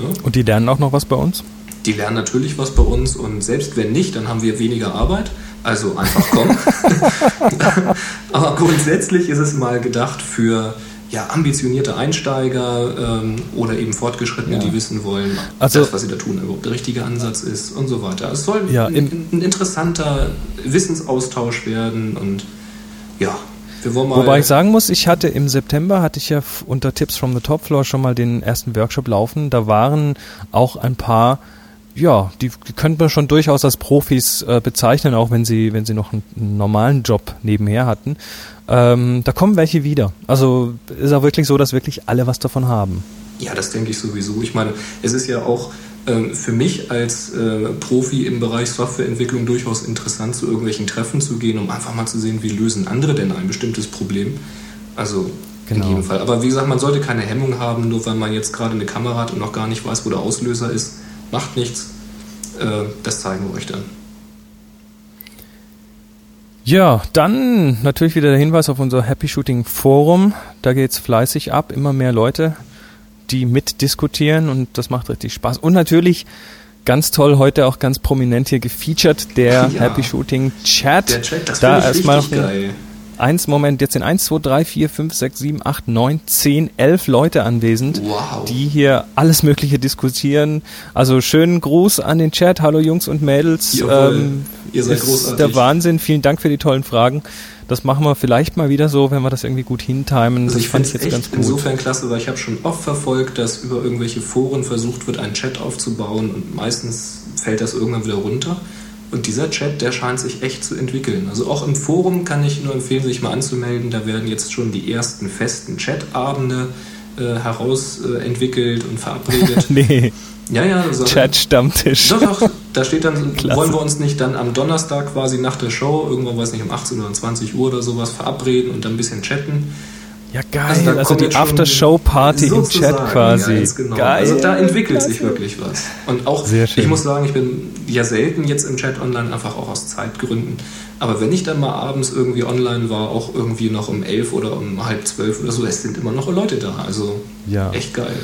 Ja? Und die lernen auch noch was bei uns? Die lernen natürlich was bei uns und selbst wenn nicht, dann haben wir weniger Arbeit. Also einfach kommen. *laughs* Aber grundsätzlich ist es mal gedacht für ja, ambitionierte Einsteiger ähm, oder eben Fortgeschrittene, ja. die wissen wollen, also, das, was sie da tun, überhaupt der richtige Ansatz ist und so weiter. Es soll ja, ein, ein, interessanter Wissensaustausch werden und ja. Wobei ich sagen muss, ich hatte im September, hatte ich ja unter Tipps from the Top Floor schon mal den ersten Workshop laufen. Da waren auch ein paar ja, die, die könnte man schon durchaus als Profis äh, bezeichnen, auch wenn sie, wenn sie noch einen, einen normalen Job nebenher hatten. Ähm, da kommen welche wieder. Also ist auch wirklich so, dass wirklich alle was davon haben. Ja, das denke ich sowieso. Ich meine, es ist ja auch ähm, für mich als äh, Profi im Bereich Softwareentwicklung durchaus interessant, zu irgendwelchen Treffen zu gehen, um einfach mal zu sehen, wie lösen andere denn ein bestimmtes Problem. Also genau. in jedem Fall. Aber wie gesagt, man sollte keine Hemmung haben, nur weil man jetzt gerade eine Kamera hat und noch gar nicht weiß, wo der Auslöser ist macht nichts. Äh, das zeigen wir euch dann. Ja, dann natürlich wieder der Hinweis auf unser Happy Shooting Forum. Da geht es fleißig ab, immer mehr Leute, die mitdiskutieren und das macht richtig Spaß. Und natürlich ganz toll heute auch ganz prominent hier gefeatured der *laughs* ja, Happy Shooting Chat. Der Chat, das da erstmal geil. Eins, Moment, jetzt sind eins, zwei, drei, vier, fünf, sechs, sieben, acht, neun, zehn, elf Leute anwesend, wow. die hier alles Mögliche diskutieren. Also schönen Gruß an den Chat. Hallo Jungs und Mädels. Ähm, Ihr seid ist großartig. Der Wahnsinn. Vielen Dank für die tollen Fragen. Das machen wir vielleicht mal wieder so, wenn wir das irgendwie gut hintimen. Also ich fand ich jetzt ganz gut. insofern klasse, weil ich habe schon oft verfolgt, dass über irgendwelche Foren versucht wird, einen Chat aufzubauen und meistens fällt das irgendwann wieder runter. Und dieser Chat, der scheint sich echt zu entwickeln. Also auch im Forum kann ich nur empfehlen, sich mal anzumelden. Da werden jetzt schon die ersten festen Chatabende äh, herausentwickelt äh, und verabredet. *laughs* nee. Ja, ja. So Chat-Stammtisch. Doch, doch. Da steht dann, *laughs* Klasse. wollen wir uns nicht dann am Donnerstag quasi nach der Show, irgendwann weiß nicht, um 18 oder 20 Uhr oder sowas verabreden und dann ein bisschen chatten. Ja, geil. Also, also die After-Show-Party im Chat quasi. Ja, genau. Geil. Also da entwickelt sich wirklich was. Und auch, ich muss sagen, ich bin ja selten jetzt im Chat online, einfach auch aus Zeitgründen. Aber wenn ich dann mal abends irgendwie online war, auch irgendwie noch um elf oder um halb zwölf oder so, es sind immer noch Leute da. Also ja. echt geil.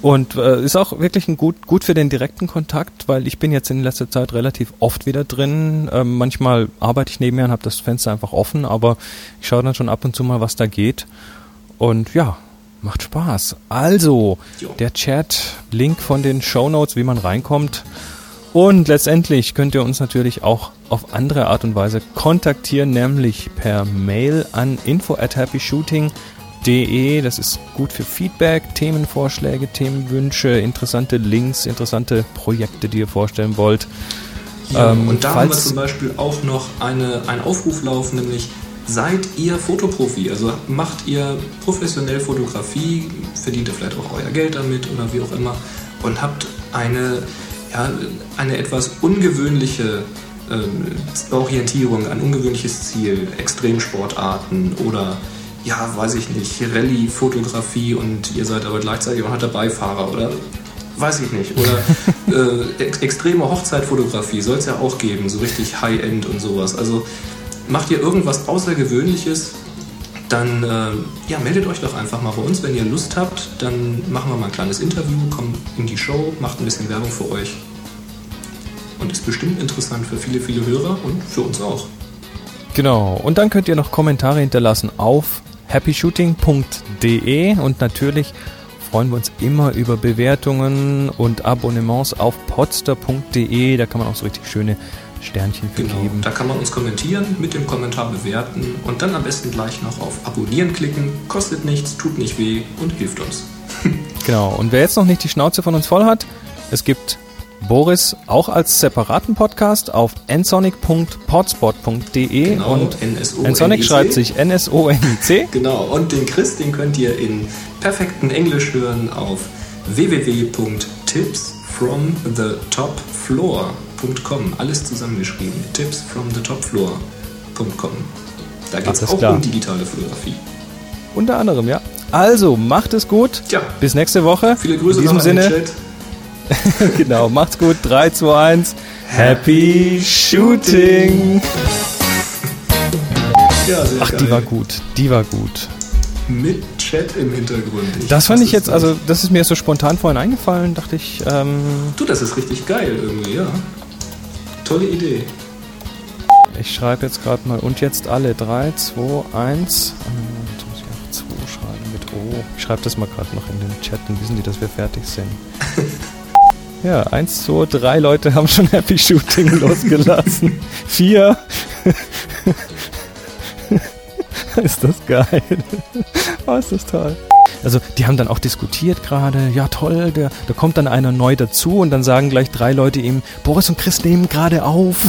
Und äh, ist auch wirklich ein gut, gut für den direkten Kontakt, weil ich bin jetzt in letzter Zeit relativ oft wieder drin. Ähm, manchmal arbeite ich nebenher und habe das Fenster einfach offen, aber ich schaue dann schon ab und zu mal, was da geht. Und ja, macht Spaß. Also, der Chat, Link von den Show Notes, wie man reinkommt. Und letztendlich könnt ihr uns natürlich auch auf andere Art und Weise kontaktieren, nämlich per Mail an info at happyshooting.de. Das ist gut für Feedback, Themenvorschläge, Themenwünsche, interessante Links, interessante Projekte, die ihr vorstellen wollt. Ja, Ähm, und da haben wir zum Beispiel auch noch eine, einen Aufruf laufen, nämlich seid ihr Fotoprofi, also macht ihr professionell Fotografie, verdient ihr vielleicht auch euer Geld damit oder wie auch immer und habt eine, ja, eine etwas ungewöhnliche ähm, Orientierung, ein ungewöhnliches Ziel, Extremsportarten oder ja, weiß ich nicht, Rallye-Fotografie und ihr seid aber gleichzeitig auch noch der Beifahrer oder weiß ich nicht. Oder *laughs* äh, ex extreme Hochzeitfotografie soll es ja auch geben, so richtig High-End und sowas. Also macht ihr irgendwas Außergewöhnliches, dann äh, ja, meldet euch doch einfach mal bei uns, wenn ihr Lust habt. Dann machen wir mal ein kleines Interview, kommt in die Show, macht ein bisschen Werbung für euch. Und ist bestimmt interessant für viele, viele Hörer und für uns auch. Genau. Und dann könnt ihr noch Kommentare hinterlassen auf happyshooting.de und natürlich freuen wir uns immer über Bewertungen und Abonnements auf podster.de. Da kann man auch so richtig schöne Sternchen für Genau. geben. Da kann man uns kommentieren, mit dem Kommentar bewerten und dann am besten gleich noch auf Abonnieren klicken. Kostet nichts, tut nicht weh und hilft uns. *laughs* *laughs* Genau. Und wer jetzt noch nicht die Schnauze von uns voll hat, es gibt Boris auch als separaten Podcast auf nsonic.potspot.de Genau, und NSONIC. nsonic schreibt sich N-S-O-N-I-C. *laughs* Genau, und den Chris, den könnt ihr in perfekten Englisch hören auf www.tipsfromthetopfloor.com. Alles zusammengeschrieben. Tipsfromthetopfloor.com. Da geht es auch klar. um digitale Fotografie. Unter anderem, ja. Also, macht es gut. Tja, Bis nächste Woche. viele Grüße In diesem Sinne. Chat. *laughs* genau, macht's gut. 3, 2, 1. Happy Shooting! Ja, Ach, geil. die war gut. Die war gut. Mit Chat im Hintergrund. Ich Das fand ich jetzt, also, das ist mir so spontan vorhin eingefallen, dachte ich, ähm, Du, das ist richtig geil irgendwie, ja. Tolle Idee. ich schreibe jetzt gerade mal. Und jetzt alle. 3, 2, 1. Jetzt muss ich auch 2 schreiben mit O. Ich schreibe das mal gerade noch in den Chat, dann wissen die, dass wir fertig sind. *laughs* Ja, 1, 2, 3 Leute haben schon Happy Shooting *laughs* losgelassen. 4. *laughs* ist das geil. Oh, ist das toll. Also, die haben dann auch diskutiert gerade, ja toll, der, da kommt dann einer neu dazu und dann sagen gleich drei Leute ihm, Boris und Chris nehmen gerade auf. *laughs*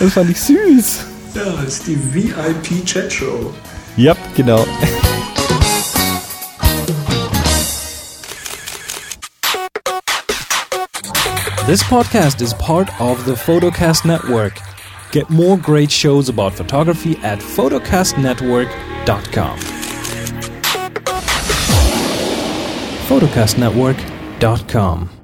das fand ich süß. Ja, das ist die VIP-Chat-Show. Ja, genau. This podcast is part of the Photocast Network. Get more great shows about photography at photocastnetwork.com. photocastnetwork.com